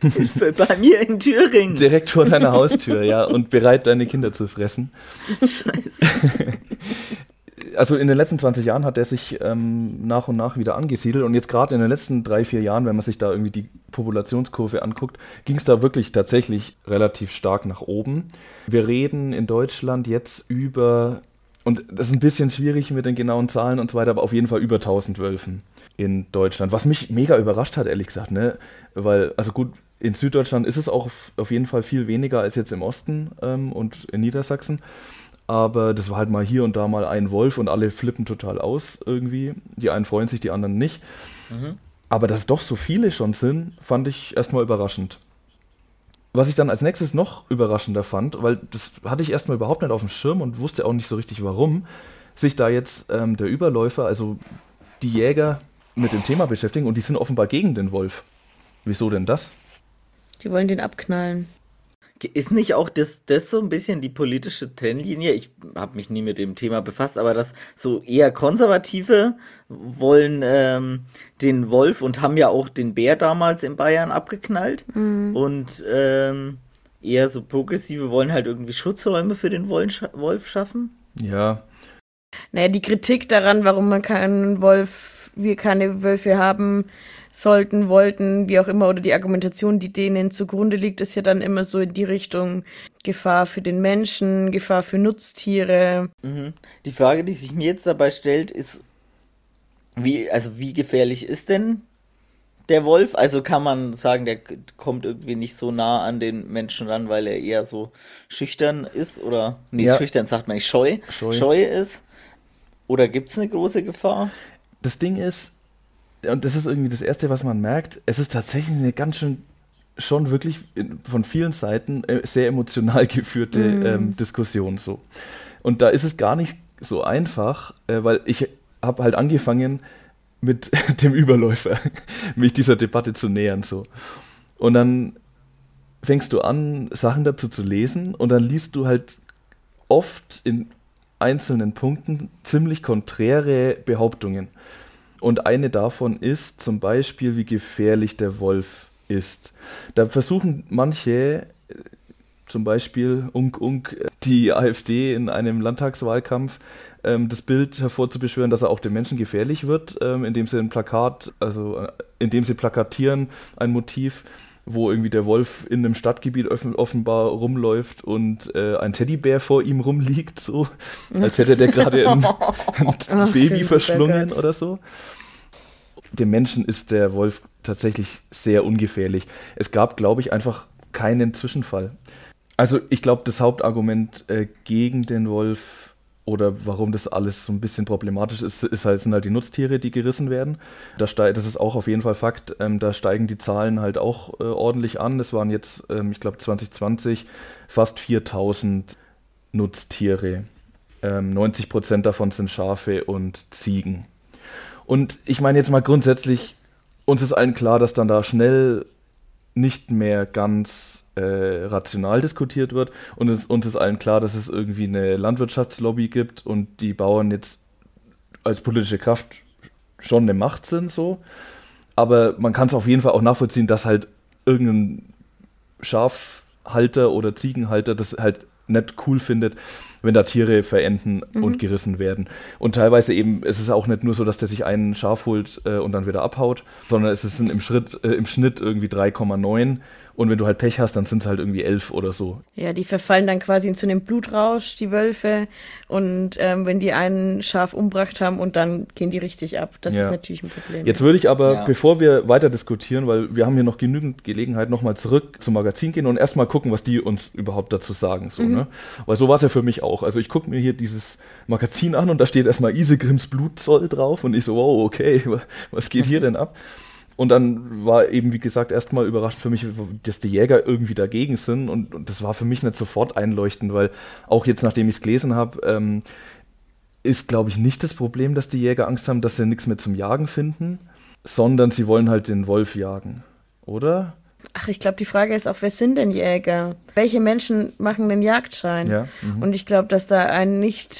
Hilfe, bei mir in Thüringen. Direkt vor deiner Haustür, ja, und bereit, deine Kinder zu fressen. Scheiße. Also in den letzten 20 Jahren hat er sich ähm, nach und nach wieder angesiedelt und jetzt gerade in den letzten drei, vier Jahren, wenn man sich da irgendwie die Populationskurve anguckt, ging es da wirklich tatsächlich relativ stark nach oben. Wir reden in Deutschland jetzt über, und das ist ein bisschen schwierig mit den genauen Zahlen und so weiter, aber auf jeden Fall über 1000 Wölfen in Deutschland, was mich mega überrascht hat, ehrlich gesagt, ne? Weil, also gut, in Süddeutschland ist es auch auf, auf jeden Fall viel weniger als jetzt im Osten ähm, und in Niedersachsen. Aber das war halt mal hier und da mal ein Wolf und alle flippen total aus irgendwie. Die einen freuen sich, die anderen nicht. Aber dass es doch so viele schon sind, fand ich erstmal überraschend. Was ich dann als nächstes noch überraschender fand, weil das hatte ich erstmal überhaupt nicht auf dem Schirm und wusste auch nicht so richtig warum, sich da jetzt ähm, der Überläufer, also die Jäger mit dem Thema beschäftigen und die sind offenbar gegen den Wolf. Wieso denn das? Die wollen den abknallen. Ist nicht auch das, das so ein bisschen die politische Trennlinie? Ich habe mich nie mit dem Thema befasst, aber das so eher Konservative wollen ähm, den Wolf und haben ja auch den Bär damals in Bayern abgeknallt. Und ähm, eher so Progressive wollen halt irgendwie Schutzräume für den Wolf schaffen. Ja, Naja, die Kritik daran, warum man keinen Wolf, wir keine Wölfe haben sollten, wollten, wie auch immer, oder die Argumentation, die denen zugrunde liegt, ist ja dann immer so in die Richtung Gefahr für den Menschen, Gefahr für Nutztiere. Mhm. Die Frage, die sich mir jetzt dabei stellt, ist, wie, also wie gefährlich ist denn der Wolf? Also kann man sagen, der kommt irgendwie nicht so nah an den Menschen ran, weil er eher so schüchtern ist oder nee, Ja. schüchtern sagt man nicht, scheu, Scheu. scheu, ist? Oder gibt es eine große Gefahr? das Ding ist, und das ist irgendwie das Erste, was man merkt, es ist tatsächlich eine ganz schön, schon wirklich von vielen Seiten äh, sehr emotional geführte ähm, Diskussion so. Und da ist es gar nicht so einfach, äh, weil ich habe halt angefangen mit dem Überläufer, mich dieser Debatte zu nähern so. Und dann fängst du an, Sachen dazu zu lesen und dann liest du halt oft in einzelnen Punkten ziemlich konträre Behauptungen. Und eine davon ist zum Beispiel, wie gefährlich der Wolf ist. Da versuchen manche, äh, zum Beispiel Unk Unk, äh, die AfD in einem Landtagswahlkampf, ähm, das Bild hervorzubeschwören, dass er auch den Menschen gefährlich wird, ähm, indem sie ein Plakat, also äh, indem sie plakatieren, ein Motiv, wo irgendwie der Wolf in einem Stadtgebiet offenbar rumläuft und äh, ein Teddybär vor ihm rumliegt, so als hätte der gerade ein, ein Ach, Baby verschlungen oder so. Dem Menschen ist der Wolf tatsächlich sehr ungefährlich. Es gab, glaube ich, einfach keinen Zwischenfall. Also ich glaube, das Hauptargument äh, gegen den Wolf oder warum das alles so ein bisschen problematisch ist, ist halt, sind halt die Nutztiere, die gerissen werden. Da das ist auch auf jeden Fall Fakt. Ähm, da steigen die Zahlen halt auch äh, ordentlich an. Es waren jetzt, ähm, ich glaube, 2020 fast 4000 Nutztiere. Ähm, 90 Prozent davon sind Schafe und Ziegen. Und ich meine jetzt mal grundsätzlich, uns ist allen klar, dass dann da schnell nicht mehr ganz äh, rational diskutiert wird und es, uns ist allen klar, dass es irgendwie eine Landwirtschaftslobby gibt und die Bauern jetzt als politische Kraft schon eine Macht sind, so. Aber man kann es auf jeden Fall auch nachvollziehen, dass halt irgendein Schafhalter oder Ziegenhalter das halt nicht cool findet, wenn da Tiere verenden mhm. und gerissen werden. Und teilweise eben, es ist auch nicht nur so, dass der sich einen Schaf holt äh, und dann wieder abhaut, sondern es ist im, Schritt, äh, im Schnitt irgendwie 3,9 und wenn du halt Pech hast, dann sind es halt irgendwie elf oder so. Ja, die verfallen dann quasi zu einem Blutrausch, die Wölfe. Und ähm, wenn die einen Schaf umbracht haben und dann gehen die richtig ab. Das ja. ist natürlich ein Problem. Jetzt würde ich aber, ja. bevor wir weiter diskutieren, weil wir haben hier noch genügend Gelegenheit, nochmal zurück zum Magazin gehen und erstmal gucken, was die uns überhaupt dazu sagen. So, mhm. ne? Weil so war es ja für mich auch. Also ich gucke mir hier dieses Magazin an und da steht erstmal Isegrims Blutzoll drauf und ich so, wow, okay, was geht hier denn ab? Und dann war eben, wie gesagt, erstmal überraschend für mich, dass die Jäger irgendwie dagegen sind. Und, und das war für mich nicht sofort einleuchtend, weil auch jetzt, nachdem ich es gelesen habe, ähm, ist, glaube ich, nicht das Problem, dass die Jäger Angst haben, dass sie nichts mehr zum Jagen finden, sondern sie wollen halt den Wolf jagen. Oder? Ach, ich glaube, die Frage ist auch, wer sind denn Jäger? Welche Menschen machen den Jagdschein? Ja, mhm. und ich glaube, dass da ein nicht,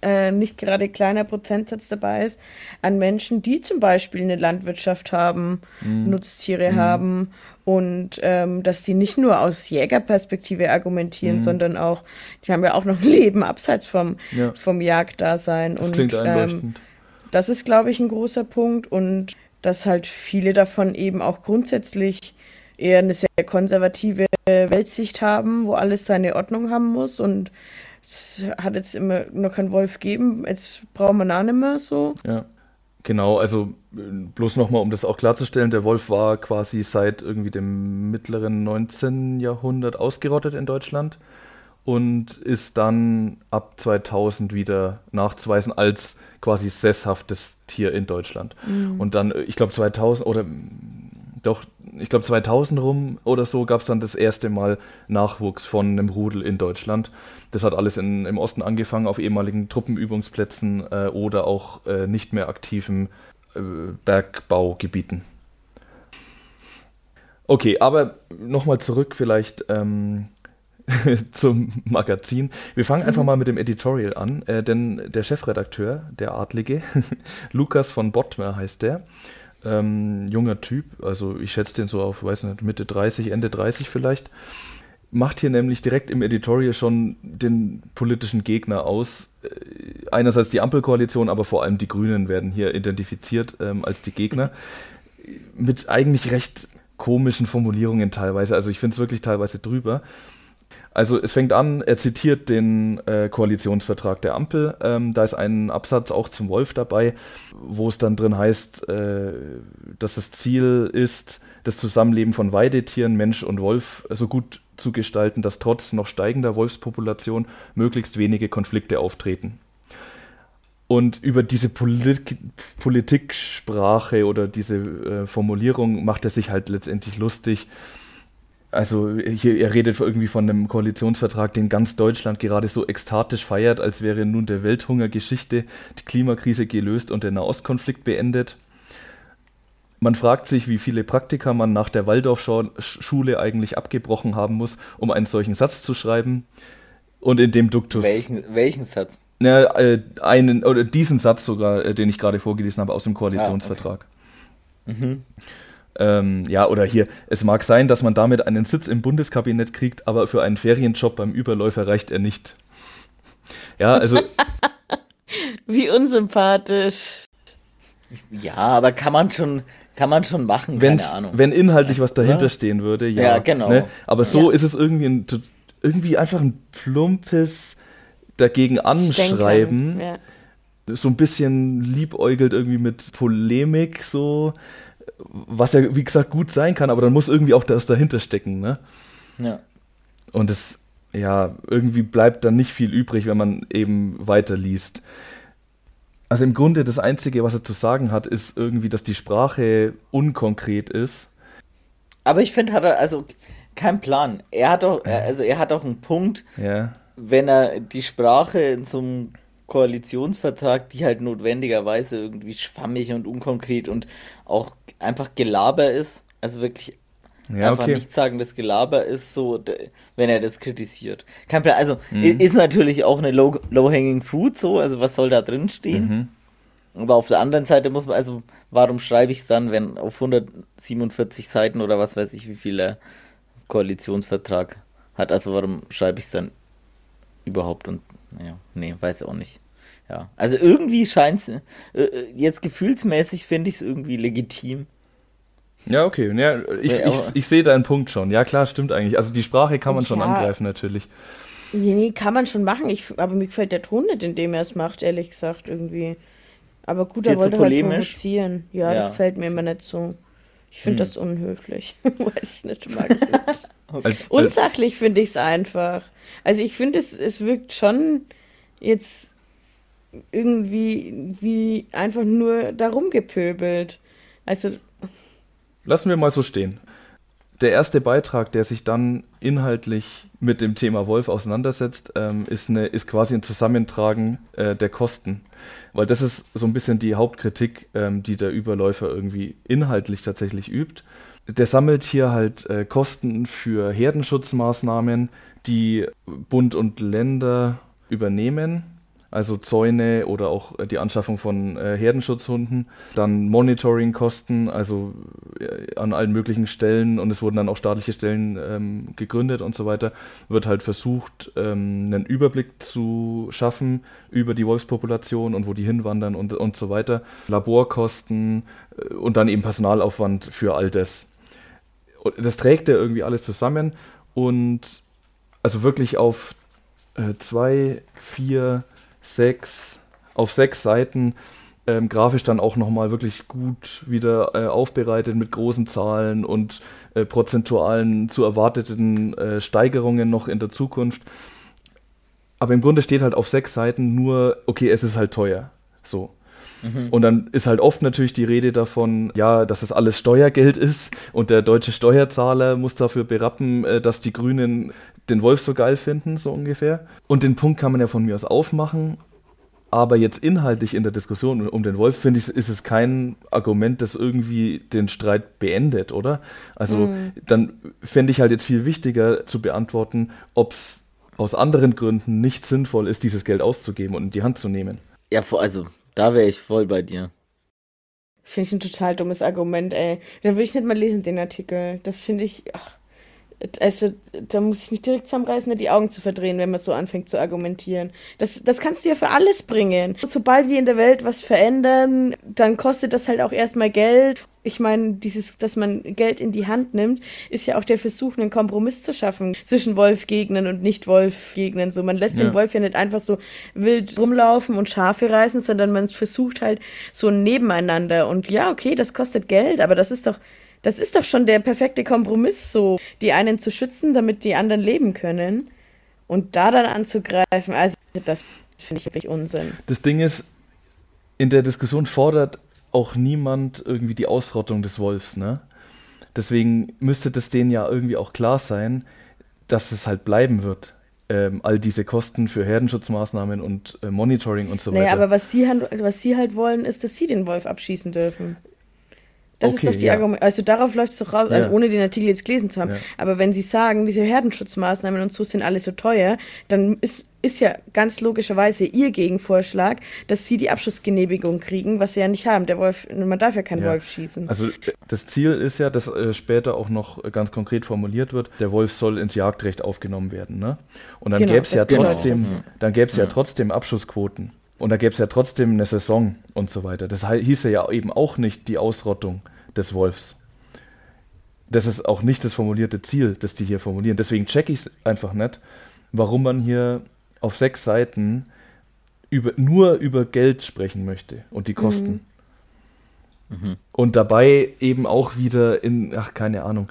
äh, nicht gerade kleiner Prozentsatz dabei ist an Menschen, die zum Beispiel eine Landwirtschaft haben, mhm. Nutztiere mhm. haben und ähm, dass die nicht nur aus Jägerperspektive argumentieren, mhm. sondern auch, die haben ja auch noch ein Leben abseits vom, ja. vom Jagddasein. Das und, klingt einleuchtend. Ähm, das ist, glaube ich, ein großer Punkt und dass halt viele davon eben auch grundsätzlich eher eine sehr konservative Weltsicht haben, wo alles seine Ordnung haben muss und es hat jetzt immer noch keinen Wolf gegeben, jetzt brauchen wir auch nicht mehr so. Ja. Genau, also bloß nochmal, um das auch klarzustellen, der Wolf war quasi seit irgendwie dem mittleren 19. Jahrhundert ausgerottet in Deutschland und ist dann ab 2000 wieder nachzuweisen als quasi sesshaftes Tier in Deutschland. Mhm. Und dann, ich glaube 2000 oder doch, ich glaube 2000 rum oder so gab es dann das erste Mal Nachwuchs von einem Rudel in Deutschland. Das hat alles in, im Osten angefangen, auf ehemaligen Truppenübungsplätzen äh, oder auch äh, nicht mehr aktiven äh, Bergbaugebieten. Okay, aber nochmal zurück vielleicht ähm, zum Magazin. Wir fangen einfach mhm. mal mit dem Editorial an, äh, denn der Chefredakteur, der Adlige, Lukas von Bottmer heißt der, ähm, junger Typ, also ich schätze den so auf, weiß nicht, Mitte 30, Ende 30 vielleicht, macht hier nämlich direkt im Editorial schon den politischen Gegner aus. Äh, einerseits die Ampelkoalition, aber vor allem die Grünen werden hier identifiziert ähm, als die Gegner. Mit eigentlich recht komischen Formulierungen teilweise. Also ich finde es wirklich teilweise drüber. Also es fängt an, er zitiert den äh, Koalitionsvertrag der Ampel. Ähm, da ist ein Absatz auch zum Wolf dabei, wo es dann drin heißt, äh, dass das Ziel ist, das Zusammenleben von Weidetieren, Mensch und Wolf so gut zu gestalten, dass trotz noch steigender Wolfspopulation möglichst wenige Konflikte auftreten. Und über diese Polit Politiksprache oder diese äh, Formulierung macht er sich halt letztendlich lustig also hier, er redet irgendwie von einem Koalitionsvertrag, den ganz Deutschland gerade so ekstatisch feiert, als wäre nun der Welthungergeschichte die Klimakrise gelöst und der Nahostkonflikt beendet. Man fragt sich, wie viele Praktika man nach der Waldorfschule eigentlich abgebrochen haben muss, um einen solchen Satz zu schreiben. Und in dem Duktus. Welchen, welchen Satz? Na, äh, einen, oder diesen Satz sogar, äh, den ich gerade vorgelesen habe aus dem Koalitionsvertrag. Ah, okay. mhm. Ähm, ja, oder hier, es mag sein, dass man damit einen Sitz im Bundeskabinett kriegt, aber für einen Ferienjob beim Überläufer reicht er nicht. Ja, also. Wie unsympathisch. Ja, aber kann man schon, kann man schon machen, Wenn's, keine Ahnung. Wenn inhaltlich was dahinter stehen würde, ja. Ja, genau. Ne? Aber so Ja. ist es irgendwie, ein, irgendwie einfach ein plumpes dagegen anschreiben. Ja. so ein bisschen liebäugelt irgendwie mit Polemik, so, was ja, wie gesagt, gut sein kann, aber dann muss irgendwie auch das dahinter stecken, ne? Ja. Und es, ja, irgendwie bleibt dann nicht viel übrig, wenn man eben weiterliest. Also im Grunde das Einzige, was er zu sagen hat, ist irgendwie, dass die Sprache unkonkret ist. Aber ich finde, hat er also keinen Plan. Er hat doch, also er hat auch einen Punkt, Ja. wenn er die Sprache in so einem Koalitionsvertrag, die halt notwendigerweise irgendwie schwammig und unkonkret und auch einfach Gelaber ist, also wirklich Ja, einfach okay. nicht sagen, das Gelaber ist so, wenn er das kritisiert. Kein Plan. Also Mhm. ist natürlich auch eine low- low-hanging fruit so, also was soll da drin stehen? Mhm. Aber auf der anderen Seite muss man, also warum schreibe ich es dann, wenn auf 147 Seiten oder was weiß ich, wie viel der Koalitionsvertrag hat, also warum schreibe ich es dann überhaupt und ja, nee, weiß auch nicht. Ja, also irgendwie scheint es, äh, äh, jetzt gefühlsmäßig finde ich es irgendwie legitim. Ja, okay. Ja, ich, ich, ich sehe deinen Punkt schon. Ja, klar, stimmt eigentlich. Also die Sprache kann man schon Ja. angreifen, natürlich. Nee, nee, kann man schon machen. Ich, aber mir gefällt der Ton nicht, in dem er es macht, ehrlich gesagt, irgendwie. Aber gut, er jetzt so wollte halt provozieren. Ja, Ja. das gefällt mir immer nicht so. Ich finde Hm. das unhöflich. Weiß ich nicht, mag ich nicht. Als, als, Unsachlich finde ich es einfach. Also ich finde, es, es wirkt schon jetzt irgendwie wie einfach nur darum gepöbelt. Also, Lassen wir mal so stehen. Der erste Beitrag, der sich dann inhaltlich mit dem Thema Wolf auseinandersetzt, ähm, ist, eine, ist quasi ein Zusammentragen äh, der Kosten. Weil das ist so ein bisschen die Hauptkritik, ähm, die der Überläufer irgendwie inhaltlich tatsächlich übt. Der sammelt hier halt äh, Kosten für Herdenschutzmaßnahmen, die Bund und Länder übernehmen. Also Zäune oder auch äh, die Anschaffung von äh, Herdenschutzhunden. Dann Monitoring-Kosten, also äh, an allen möglichen Stellen und es wurden dann auch staatliche Stellen ähm, gegründet und so weiter. Wird halt versucht, ähm, einen Überblick zu schaffen über die Wolfspopulation und wo die hinwandern und, und so weiter. Laborkosten und dann eben Personalaufwand für all das. Das trägt er irgendwie alles zusammen und also wirklich auf äh, zwei, vier, sechs, auf sechs Seiten ähm, grafisch dann auch nochmal wirklich gut wieder äh, aufbereitet mit großen Zahlen und äh, prozentualen zu erwarteten äh, Steigerungen noch in der Zukunft. Aber im Grunde steht halt auf sechs Seiten nur, okay, es ist halt teuer. So. Und dann ist halt oft natürlich die Rede davon, ja, dass das alles Steuergeld ist und der deutsche Steuerzahler muss dafür berappen, äh, dass die Grünen den Wolf so geil finden, so ungefähr. Und den Punkt kann man ja von mir aus aufmachen. Aber jetzt inhaltlich in der Diskussion um den Wolf, finde ich, ist es kein Argument, das irgendwie den Streit beendet, oder? Also dann fände ich halt jetzt viel wichtiger zu beantworten, ob es aus anderen Gründen nicht sinnvoll ist, dieses Geld auszugeben und in die Hand zu nehmen. Ja, vor- also da wäre ich voll bei dir. finde ich ein total dummes Argument, ey. Dann will ich nicht mal lesen, den Artikel. Das finde ich. Ach, also, da muss ich mich direkt zusammenreißen, die Augen zu verdrehen, wenn man so anfängt zu argumentieren. Das, das kannst du ja für alles bringen. Sobald wir in der Welt was verändern, dann kostet das halt auch erstmal Geld. Ich meine, dieses, dass man Geld in die Hand nimmt, ist ja auch der Versuch, einen Kompromiss zu schaffen zwischen Wolfgegnern und Nicht-Wolfgegnern. So, man lässt Ja. den Wolf ja nicht einfach so wild rumlaufen und Schafe reißen, sondern man versucht halt so ein Nebeneinander. Und ja, okay, das kostet Geld, aber das ist doch, das ist doch schon der perfekte Kompromiss, so die einen zu schützen, damit die anderen leben können. Und da dann anzugreifen, also das finde ich wirklich Unsinn. Das Ding ist, in der Diskussion fordert auch niemand irgendwie die Ausrottung des Wolfs, ne? Deswegen müsste das denen ja irgendwie auch klar sein, dass es halt bleiben wird. Ähm, all diese Kosten für Herdenschutzmaßnahmen und äh, Monitoring und so Naja, weiter. aber was sie, was sie halt wollen, ist, dass sie den Wolf abschießen dürfen. Das Okay, ist doch die ja. Argument. Also darauf läuft es doch raus, Ja. also ohne den Artikel jetzt gelesen zu haben. Ja. Aber wenn sie sagen, diese Herdenschutzmaßnahmen und so sind alle so teuer, dann ist, ist ja ganz logischerweise ihr Gegenvorschlag, dass sie die Abschussgenehmigung kriegen, was sie ja nicht haben. Der Wolf, man darf ja keinen Ja. Wolf schießen. Also äh, das Ziel ist ja, dass äh, später auch noch ganz konkret formuliert wird, der Wolf soll ins Jagdrecht aufgenommen werden. Ne? Und dann Genau, gäbe es ja bedeutet trotzdem, dann gäbe es ja trotzdem Abschussquoten. Und da gäbe es ja trotzdem eine Saison und so weiter. Das hieße ja eben auch nicht die Ausrottung des Wolfs. Das ist auch nicht das formulierte Ziel, das die hier formulieren. Deswegen checke ich es einfach nicht, warum man hier auf sechs Seiten über, nur über Geld sprechen möchte und die Kosten. Mhm. Mhm. Und dabei eben auch wieder in, ach, keine Ahnung.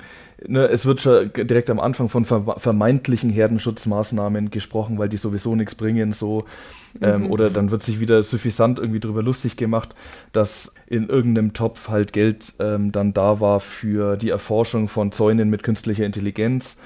Ne, es wird schon direkt am Anfang von vermeintlichen Herdenschutzmaßnahmen gesprochen, weil die sowieso nichts bringen, so. Ähm, mhm. Oder dann wird sich wieder suffisant irgendwie drüber lustig gemacht, dass in irgendeinem Topf halt Geld ähm, dann da war für die Erforschung von Zäunen mit künstlicher Intelligenz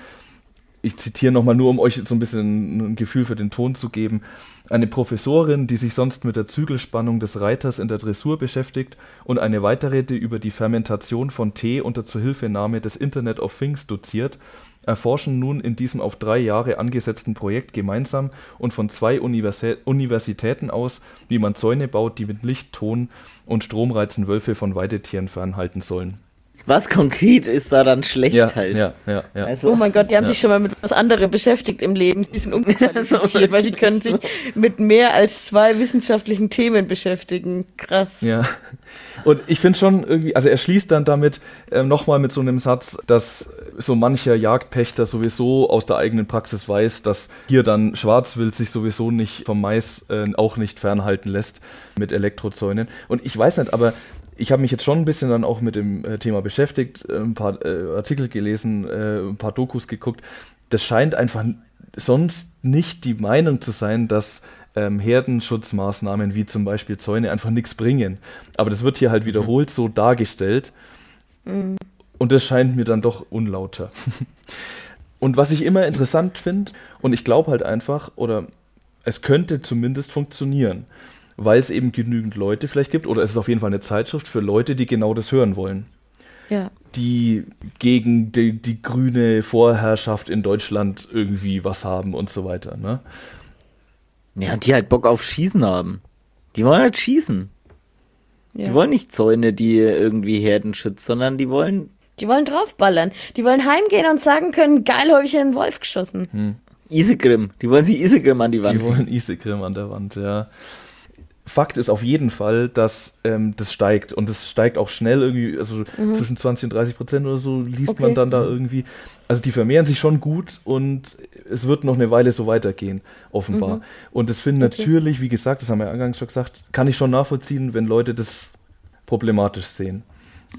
ich zitiere nochmal nur, um euch so ein bisschen ein Gefühl für den Ton zu geben. Eine Professorin, die sich sonst mit der Zügelspannung des Reiters in der Dressur beschäftigt und eine weitere, die über die Fermentation von Tee unter Zuhilfenahme des Internet of Things doziert, erforschen nun in diesem auf drei Jahre angesetzten Projekt gemeinsam und von zwei Universi Universitäten aus, wie man Zäune baut, die mit Licht, Ton und Stromreizen Wölfe von Weidetieren fernhalten sollen was konkret ist da dann schlecht ja, halt? Ja, ja, ja. Also, oh mein Gott, die haben ja. sich schon mal mit was anderem beschäftigt im Leben. Die sind unqualifiziert, weil sie können sich mit mehr als zwei wissenschaftlichen Themen beschäftigen. Krass. Ja. Und ich finde schon irgendwie, also er schließt dann damit äh, nochmal mit so einem Satz, dass so mancher Jagdpächter sowieso aus der eigenen Praxis weiß, dass hier dann Schwarzwild sich sowieso nicht vom Mais äh, auch nicht fernhalten lässt mit Elektrozäunen. Und ich weiß nicht, aber ich habe mich jetzt schon ein bisschen dann auch mit dem äh, Thema beschäftigt, äh, ein paar äh, Artikel gelesen, äh, ein paar Dokus geguckt. Das scheint einfach sonst nicht die Meinung zu sein, dass ähm, Herdenschutzmaßnahmen wie zum Beispiel Zäune einfach nichts bringen. Aber das wird hier halt mhm. wiederholt so dargestellt. Mhm. Und das scheint mir dann doch unlauter. und was ich immer interessant finde, und ich glaube halt einfach, oder es könnte zumindest funktionieren, weil es eben genügend Leute vielleicht gibt, oder es ist auf jeden Fall eine Zeitschrift für Leute, die genau das hören wollen. Ja. Die gegen die, die grüne Vorherrschaft in Deutschland irgendwie was haben und so weiter. Ne? Ja, die halt Bock auf Schießen haben. Die wollen halt schießen. Ja. Die wollen nicht Zäune, die irgendwie Herden schützen, sondern die wollen. Die wollen draufballern. Die wollen heimgehen und sagen können, geil, habe ich einen Wolf geschossen. Hm. Isegrim. Die wollen sie Isegrim an die Wand. Die wollen Isegrim an der Wand, ja. Fakt ist auf jeden Fall, dass ähm, das steigt und es steigt auch schnell irgendwie, also mhm. zwischen 20 und 30 Prozent oder so liest okay. man dann da irgendwie. Also die vermehren sich schon gut und es wird noch eine Weile so weitergehen, offenbar. Mhm. Und das finden okay. natürlich, wie gesagt, das haben wir eingangs schon gesagt, kann ich schon nachvollziehen, wenn Leute das problematisch sehen.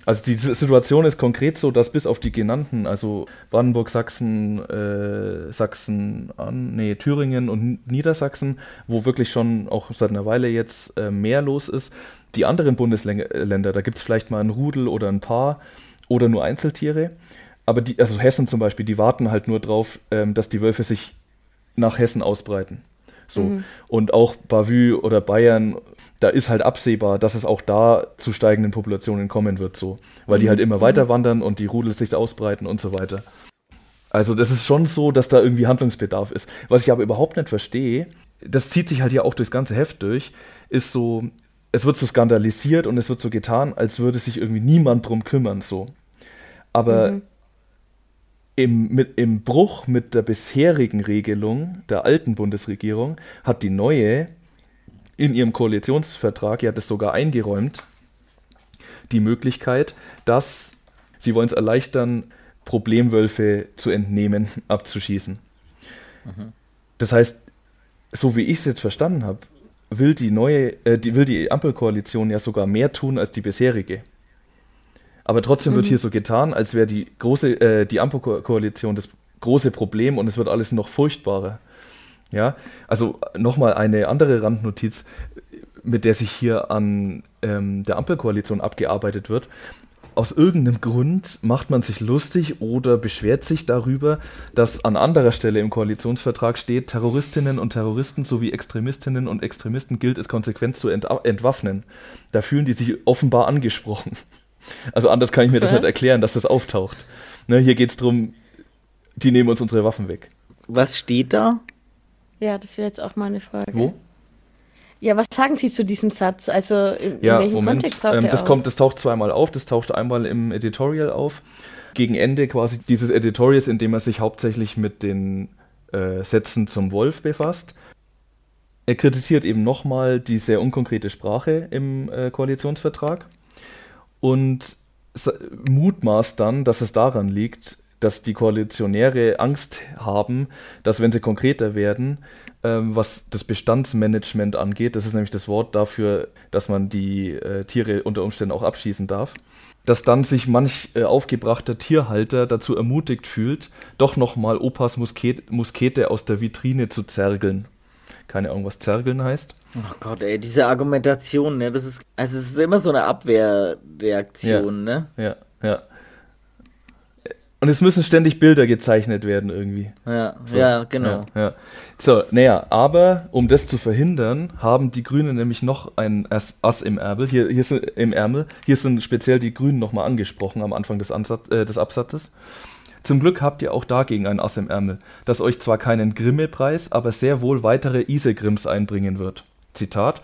Also die Situation ist konkret so, dass bis auf die genannten, also Brandenburg, Sachsen, äh, Sachsen, an, nee, Thüringen und Niedersachsen, wo wirklich schon auch seit einer Weile jetzt äh, mehr los ist, die anderen Bundesländer, da gibt es vielleicht mal ein Rudel oder ein Paar oder nur Einzeltiere. Aber die, also Hessen zum Beispiel, die warten halt nur drauf, ähm, dass die Wölfe sich nach Hessen ausbreiten. So. Mhm. Und auch Bavü oder Bayern da ist halt absehbar, dass es auch da zu steigenden Populationen kommen wird, so. Weil die mhm. halt immer weiter mhm. wandern und die Rudel sich ausbreiten und so weiter. Also, das ist schon so, dass da irgendwie Handlungsbedarf ist. Was ich aber überhaupt nicht verstehe, das zieht sich halt ja auch durchs ganze Heft durch, ist so, es wird so skandalisiert und es wird so getan, als würde sich irgendwie niemand drum kümmern, so. Aber mhm. im, mit, im Bruch mit der bisherigen Regelung der alten Bundesregierung hat die neue in ihrem Koalitionsvertrag ja das sogar eingeräumt, die Möglichkeit, dass sie wollen es erleichtern, Problemwölfe zu entnehmen, abzuschießen. Mhm. Das heißt, so wie ich es jetzt verstanden habe, will die neue, äh, die, will die Ampelkoalition ja sogar mehr tun als die bisherige. Aber trotzdem mhm. wird hier so getan, als wäre die große, äh, die Ampelkoalition das große Problem und es wird alles noch furchtbarer. Ja, also nochmal eine andere Randnotiz, mit der sich hier an ähm, der Ampelkoalition abgearbeitet wird. Aus irgendeinem Grund macht man sich lustig oder beschwert sich darüber, dass an anderer Stelle im Koalitionsvertrag steht, Terroristinnen und Terroristen sowie Extremistinnen und Extremisten gilt es konsequent zu ent entwaffnen. Da fühlen die sich offenbar angesprochen. Also anders kann ich mir das nicht erklären, dass das auftaucht. Ne, hier geht es darum, die nehmen uns unsere Waffen weg. Was steht da? Ja, das wäre jetzt auch mal eine Frage. Wo? Ja, was sagen Sie zu diesem Satz? Also in, ja, in welchem Moment, Kontext taucht ähm, das auf? Kommt, das taucht zweimal auf. Das taucht einmal im Editorial auf. Gegen Ende quasi dieses Editorials, in dem er sich hauptsächlich mit den äh, Sätzen zum Wolf befasst. Er kritisiert eben nochmal die sehr unkonkrete Sprache im äh, Koalitionsvertrag und mutmaßt dann, dass es daran liegt, dass die Koalitionäre Angst haben, dass wenn sie konkreter werden, ähm, was das Bestandsmanagement angeht, das ist nämlich das Wort dafür, dass man die äh, Tiere unter Umständen auch abschießen darf, dass dann sich manch äh, aufgebrachter Tierhalter dazu ermutigt fühlt, doch nochmal Opas Musket Muskete aus der Vitrine zu zergeln. Keine Ahnung, was zergeln heißt. Oh Gott, ey, diese Argumentation, ne, das ist, also es ist immer so eine Abwehrreaktion, ja. ne? Ja, ja. Und es müssen ständig Bilder gezeichnet werden irgendwie. Ja, so, ja, genau. Ja, ja. So, naja, aber um das zu verhindern, haben die Grünen nämlich noch ein Ass im Ärmel. Hier, hier sind im Ärmel. Hier sind speziell die Grünen nochmal angesprochen am Anfang des, Ansatz, äh, des Absatzes. Zum Glück habt ihr auch dagegen ein Ass im Ärmel, das euch zwar keinen Grimme-Preis, aber sehr wohl weitere Isegrims einbringen wird. Zitat.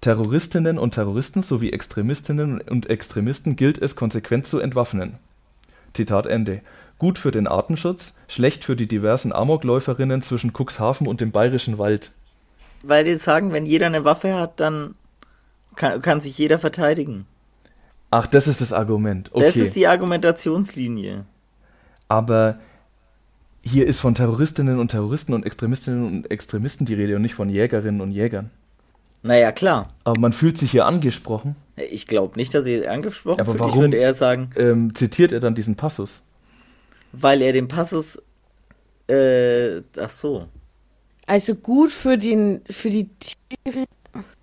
Terroristinnen und Terroristen sowie Extremistinnen und Extremisten gilt es konsequent zu entwaffnen. Zitat Ende. Gut für den Artenschutz, schlecht für die diversen Amokläuferinnen zwischen Cuxhaven und dem Bayerischen Wald. Weil die sagen, wenn jeder eine Waffe hat, dann kann, kann sich jeder verteidigen. Ach, das ist das Argument. Okay. Das ist die Argumentationslinie. Aber hier ist von Terroristinnen und Terroristen und Extremistinnen und Extremisten die Rede und nicht von Jägerinnen und Jägern. Naja, klar. Aber man fühlt sich hier angesprochen. Ich glaube nicht, dass er angesprochen Aber warum Ich würde eher sagen, ähm, zitiert er dann diesen Passus? weil er den Passus. Äh, ach so. Also gut für den, für die Tiere,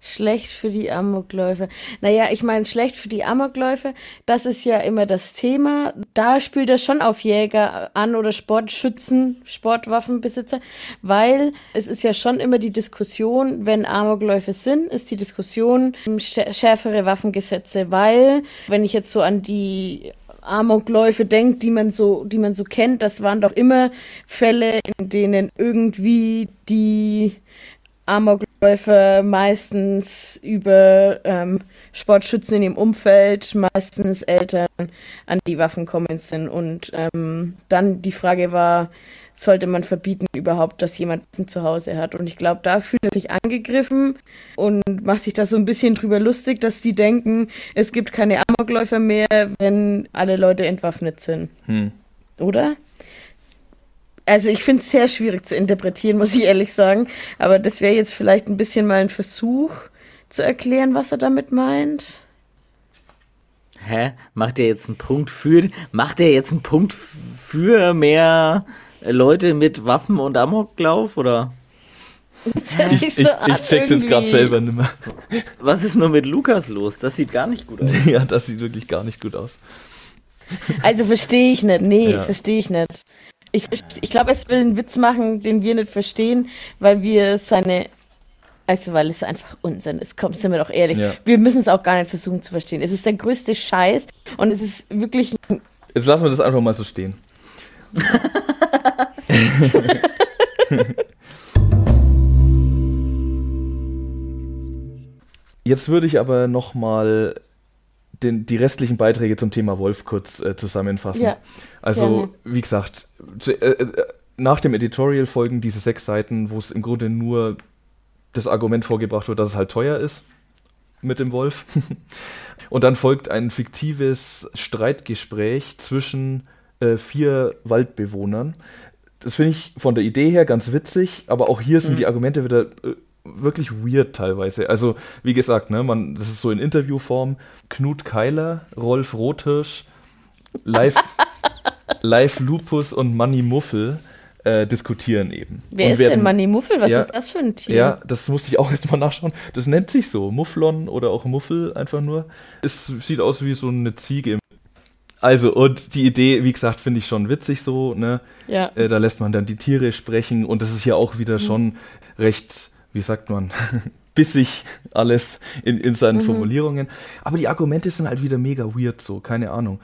schlecht für die Amokläufer. Naja, ich meine, schlecht für die Amokläufer, das ist ja immer das Thema. Da spielt er schon auf Jäger an oder Sportschützen, Sportwaffenbesitzer, weil es ist ja schon immer die Diskussion, wenn Amokläufe sind, ist die Diskussion schärfere Waffengesetze, weil, wenn ich jetzt so an die Amokläufe denkt, die man so, die man so kennt, das waren doch immer Fälle, in denen irgendwie die Amokläufer meistens über ähm, Sportschützen in ihrem Umfeld, meistens Eltern an die Waffen kommen sind. Und ähm, dann die Frage war, sollte man verbieten überhaupt, dass jemand zu Hause hat. Und ich glaube, da fühlt er sich angegriffen und macht sich da so ein bisschen drüber lustig, dass die denken, es gibt keine Amokläufer mehr, wenn alle Leute entwaffnet sind. Hm. Oder? Also ich finde es sehr schwierig zu interpretieren, muss ich ehrlich sagen. Aber das wäre jetzt vielleicht ein bisschen mal ein Versuch zu erklären, was er damit meint. Hä? Macht er jetzt einen Punkt für. Macht er jetzt einen Punkt für mehr Leute mit Waffen und Amoklauf oder? Sich Ich, so ich, ich check's jetzt gerade selber nicht mehr. Was ist nur mit Lukas los? Das sieht gar nicht gut aus. ja, das sieht wirklich gar nicht gut aus. Also verstehe ich nicht. Nee, Ja. verstehe ich nicht. Ich, ich glaube, es will einen Witz machen, den wir nicht verstehen, weil wir seine. Also, weil es einfach Unsinn ist. Komm, sind wir doch ehrlich. Ja. Wir müssen es auch gar nicht versuchen zu verstehen. Es ist der größte Scheiß und es ist wirklich. Jetzt lassen wir das einfach mal so stehen. Jetzt würde ich aber noch mal den, die restlichen Beiträge zum Thema Wolf kurz äh, zusammenfassen. Ja, also, wie gesagt, zu, äh, äh, nach dem Editorial folgen diese sechs Seiten, wo es im Grunde nur das Argument vorgebracht wird, dass es halt teuer ist mit dem Wolf. Und dann folgt ein fiktives Streitgespräch zwischen äh, vier Waldbewohnern. Das finde ich von der Idee her ganz witzig, aber auch hier sind Mhm. die Argumente wieder äh, wirklich weird teilweise. Also, wie gesagt, ne, man, das ist so in Interviewform. Knut Keiler, Rolf Rothirsch, Live, Live Lupus und Manny Muffel äh, diskutieren eben. Wer Und ist werden- denn Manni Muffel? Was Ja. ist das für ein Tier? ja, das musste ich auch erstmal nachschauen. Das nennt sich so. Mufflon oder auch Muffel einfach nur. Es sieht aus wie so eine Ziege. Also, und die Idee, wie gesagt, finde ich schon witzig so, ne? Ja. Äh, da lässt man dann die Tiere sprechen und das ist hier auch wieder schon recht, wie sagt man, bissig alles in, in seinen Formulierungen. Aber die Argumente sind halt wieder mega weird so, keine Ahnung.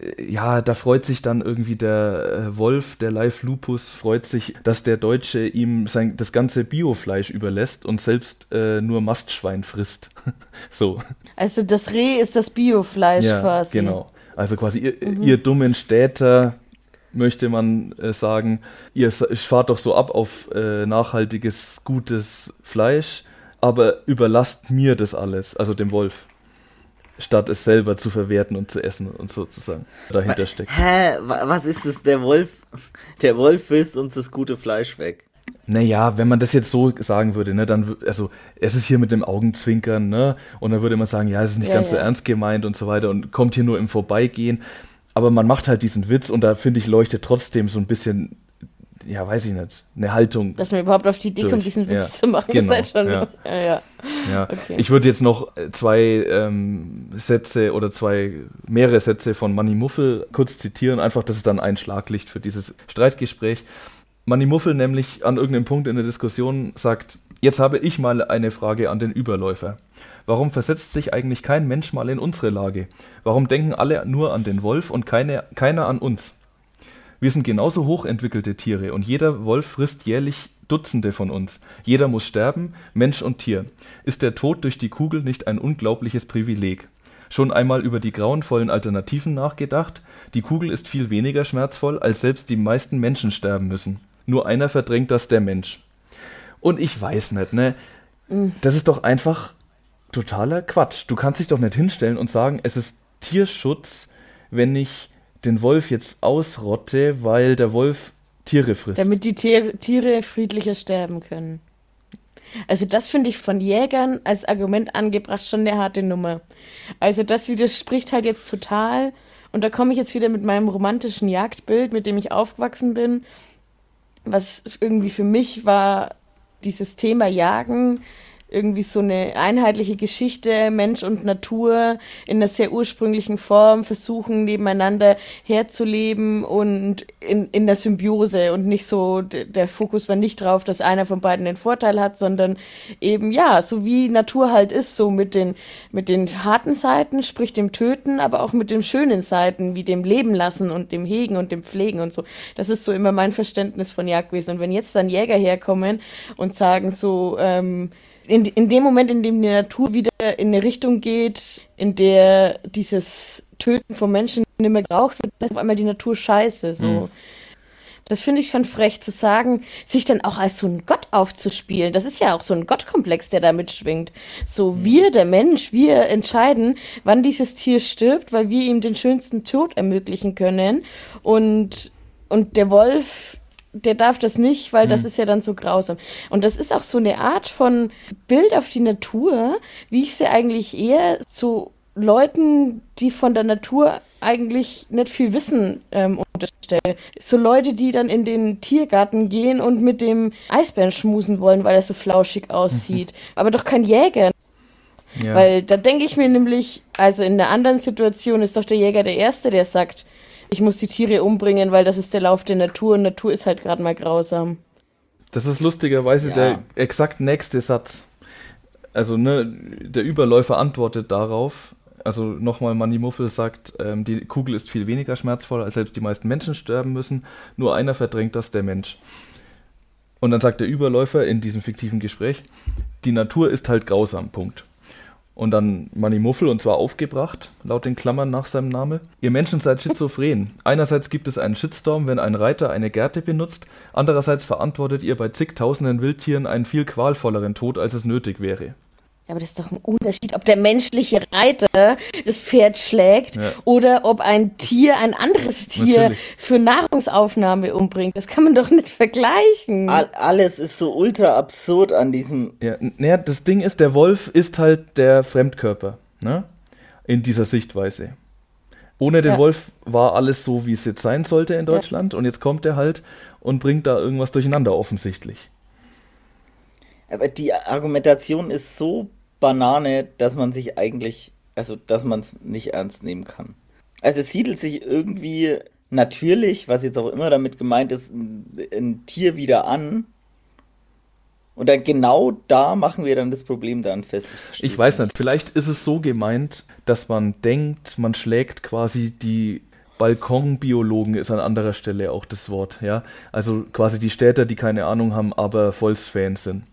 Äh, Ja, da freut sich dann irgendwie der äh, Wolf, der Live Lupus, freut sich, dass der Deutsche ihm sein, das ganze Biofleisch überlässt und selbst äh, nur Mastschwein frisst. so. Also das Reh ist das Biofleisch Ja, quasi. genau. Also quasi ihr, ihr dummen Städter, möchte man äh, sagen, ihr fahrt doch so ab auf äh, nachhaltiges, gutes Fleisch, aber überlasst mir das alles, also dem Wolf. statt es selber zu verwerten und zu essen und sozusagen dahinter steckt. Hä? Was ist das? Der Wolf, der Wolf frisst uns das gute Fleisch weg. Naja, wenn man das jetzt so sagen würde, ne, dann, also, es ist hier mit dem Augenzwinkern, ne, und dann würde man sagen, ja, es ist nicht ja, ganz ja. so ernst gemeint und so weiter und kommt hier nur im Vorbeigehen. Aber man macht halt diesen Witz und da finde ich leuchtet trotzdem so ein bisschen ja, weiß ich nicht, eine Haltung. Dass man überhaupt auf die Idee kommt, diesen Witz ja, zu machen, genau, ist halt schon. Ja. ja, ja. ja. Okay. Ich würde jetzt noch äh, zwei ähm, Sätze oder zwei, mehrere Sätze von Manny Muffel kurz zitieren, einfach, das ist dann ein Schlaglicht für dieses Streitgespräch. Manny Muffel nämlich an irgendeinem Punkt in der Diskussion sagt, jetzt habe ich mal eine Frage an den Überläufer. Warum versetzt sich eigentlich kein Mensch mal in unsere Lage? Warum denken alle nur an den Wolf und keine, keiner an uns? Wir sind genauso hochentwickelte Tiere und jeder Wolf frisst jährlich Dutzende von uns. Jeder muss sterben, Mensch und Tier. Ist der Tod durch die Kugel nicht ein unglaubliches Privileg? Schon einmal über die grauenvollen Alternativen nachgedacht? Die Kugel ist viel weniger schmerzvoll, als selbst die meisten Menschen sterben müssen. Nur einer verdrängt das, der Mensch. Und ich weiß nicht, ne? Mhm. Das ist doch einfach totaler Quatsch. Du kannst dich doch nicht hinstellen und sagen, es ist Tierschutz, wenn ich den Wolf jetzt ausrotte, weil der Wolf Tiere frisst. Damit die Tier Tiere friedlicher sterben können. Also das finde ich von Jägern als Argument angebracht schon eine harte Nummer. Also das widerspricht halt jetzt total. Und da komme ich jetzt wieder mit meinem romantischen Jagdbild, mit dem ich aufgewachsen bin. Was irgendwie für mich war dieses Thema Jagen irgendwie so eine einheitliche Geschichte, Mensch und Natur in einer sehr ursprünglichen Form versuchen, nebeneinander herzuleben und in, in der Symbiose und nicht so, der Fokus war nicht drauf, dass einer von beiden den Vorteil hat, sondern eben, ja, so wie Natur halt ist, so mit den, mit den harten Seiten, sprich dem Töten, aber auch mit den schönen Seiten, wie dem Leben lassen und dem Hegen und dem Pflegen und so. Das ist so immer mein Verständnis von Jagdwesen. Und wenn jetzt dann Jäger herkommen und sagen so, ähm, in, in dem Moment, in dem die Natur wieder in eine Richtung geht, in der dieses Töten von Menschen nicht mehr geraucht wird, ist auf einmal die Natur scheiße. So. Mhm. Das finde ich schon frech zu sagen, sich dann auch als so ein Gott aufzuspielen. Das ist ja auch so ein Gottkomplex, der da mitschwingt. So mhm. wir, der Mensch, wir entscheiden, wann dieses Tier stirbt, weil wir ihm den schönsten Tod ermöglichen können. Und, und der Wolf der darf das nicht, weil mhm. das ist ja dann so grausam. Und das ist auch so eine Art von Bild auf die Natur, wie ich sie eigentlich eher zu Leuten, die von der Natur eigentlich nicht viel wissen, ähm, unterstelle. So Leute, die dann in den Tiergarten gehen und mit dem Eisbären schmusen wollen, weil er so flauschig aussieht. Aber doch kein Jäger. Ja. Weil da denke ich mir nämlich, also in einer anderen Situation ist doch der Jäger der Erste, der sagt, ich muss die Tiere umbringen, weil das ist der Lauf der Natur und Natur ist halt gerade mal grausam. Das ist lustigerweise ja. der exakt nächste Satz. Also, ne, der Überläufer antwortet darauf. Also nochmal, Manny Muffel sagt, ähm, die Kugel ist viel weniger schmerzvoll, als selbst die meisten Menschen sterben müssen. Nur einer verdrängt das, der Mensch. Und dann sagt der Überläufer in diesem fiktiven Gespräch, die Natur ist halt grausam, Punkt. Und dann Manny Muffel und zwar aufgebracht, laut den Klammern nach seinem Namen. Ihr Menschen seid schizophren. Einerseits gibt es einen Shitstorm, wenn ein Reiter eine Gerte benutzt, andererseits verantwortet ihr bei zigtausenden Wildtieren einen viel qualvolleren Tod, als es nötig wäre. Aber das ist doch ein Unterschied, ob der menschliche Reiter das Pferd schlägt ja. oder ob ein Tier ein anderes Tier Natürlich. für Nahrungsaufnahme umbringt. Das kann man doch nicht vergleichen. All, alles ist so ultra absurd an diesem. Ja, naja, das Ding ist, der Wolf ist halt der Fremdkörper, ne? In dieser Sichtweise. Ohne den ja. Wolf war alles so, wie es jetzt sein sollte in Deutschland. Ja. Und jetzt kommt er halt und bringt da irgendwas durcheinander, offensichtlich. Aber die Argumentation ist so Banane, dass man sich eigentlich, also dass man es nicht ernst nehmen kann. Also es siedelt sich irgendwie natürlich, was jetzt auch immer damit gemeint ist, ein, ein Tier wieder an. Und dann genau da machen wir dann das Problem dann fest. Ich, ich weiß nicht, vielleicht ist es so gemeint, dass man denkt, man schlägt quasi die Balkonbiologen ist an anderer Stelle auch das Wort, ja. Also quasi die Städter, die keine Ahnung haben, aber Volksfans sind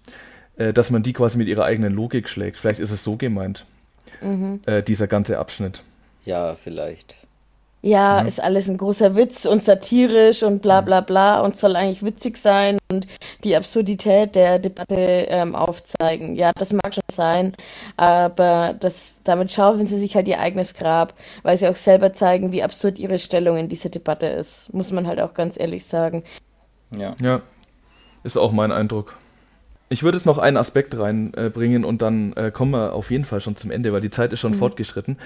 äh, dass man die quasi mit ihrer eigenen Logik schlägt. Vielleicht ist es so gemeint, mhm. äh, dieser ganze Abschnitt. Ja, vielleicht. Ja, mhm. ist alles ein großer Witz und satirisch und bla bla bla und soll eigentlich witzig sein und und die Absurdität der Debatte ähm, aufzeigen. Ja, das mag schon sein, aber das, damit schaufeln sie sich halt ihr eigenes Grab, weil sie auch selber zeigen, wie absurd ihre Stellung in dieser Debatte ist, muss man halt auch ganz ehrlich sagen. Ja. Ja, ist auch mein Eindruck. Ich würde es noch einen Aspekt reinbringen äh, und dann äh, kommen wir auf jeden Fall schon zum Ende, weil die Zeit ist schon mhm. fortgeschritten.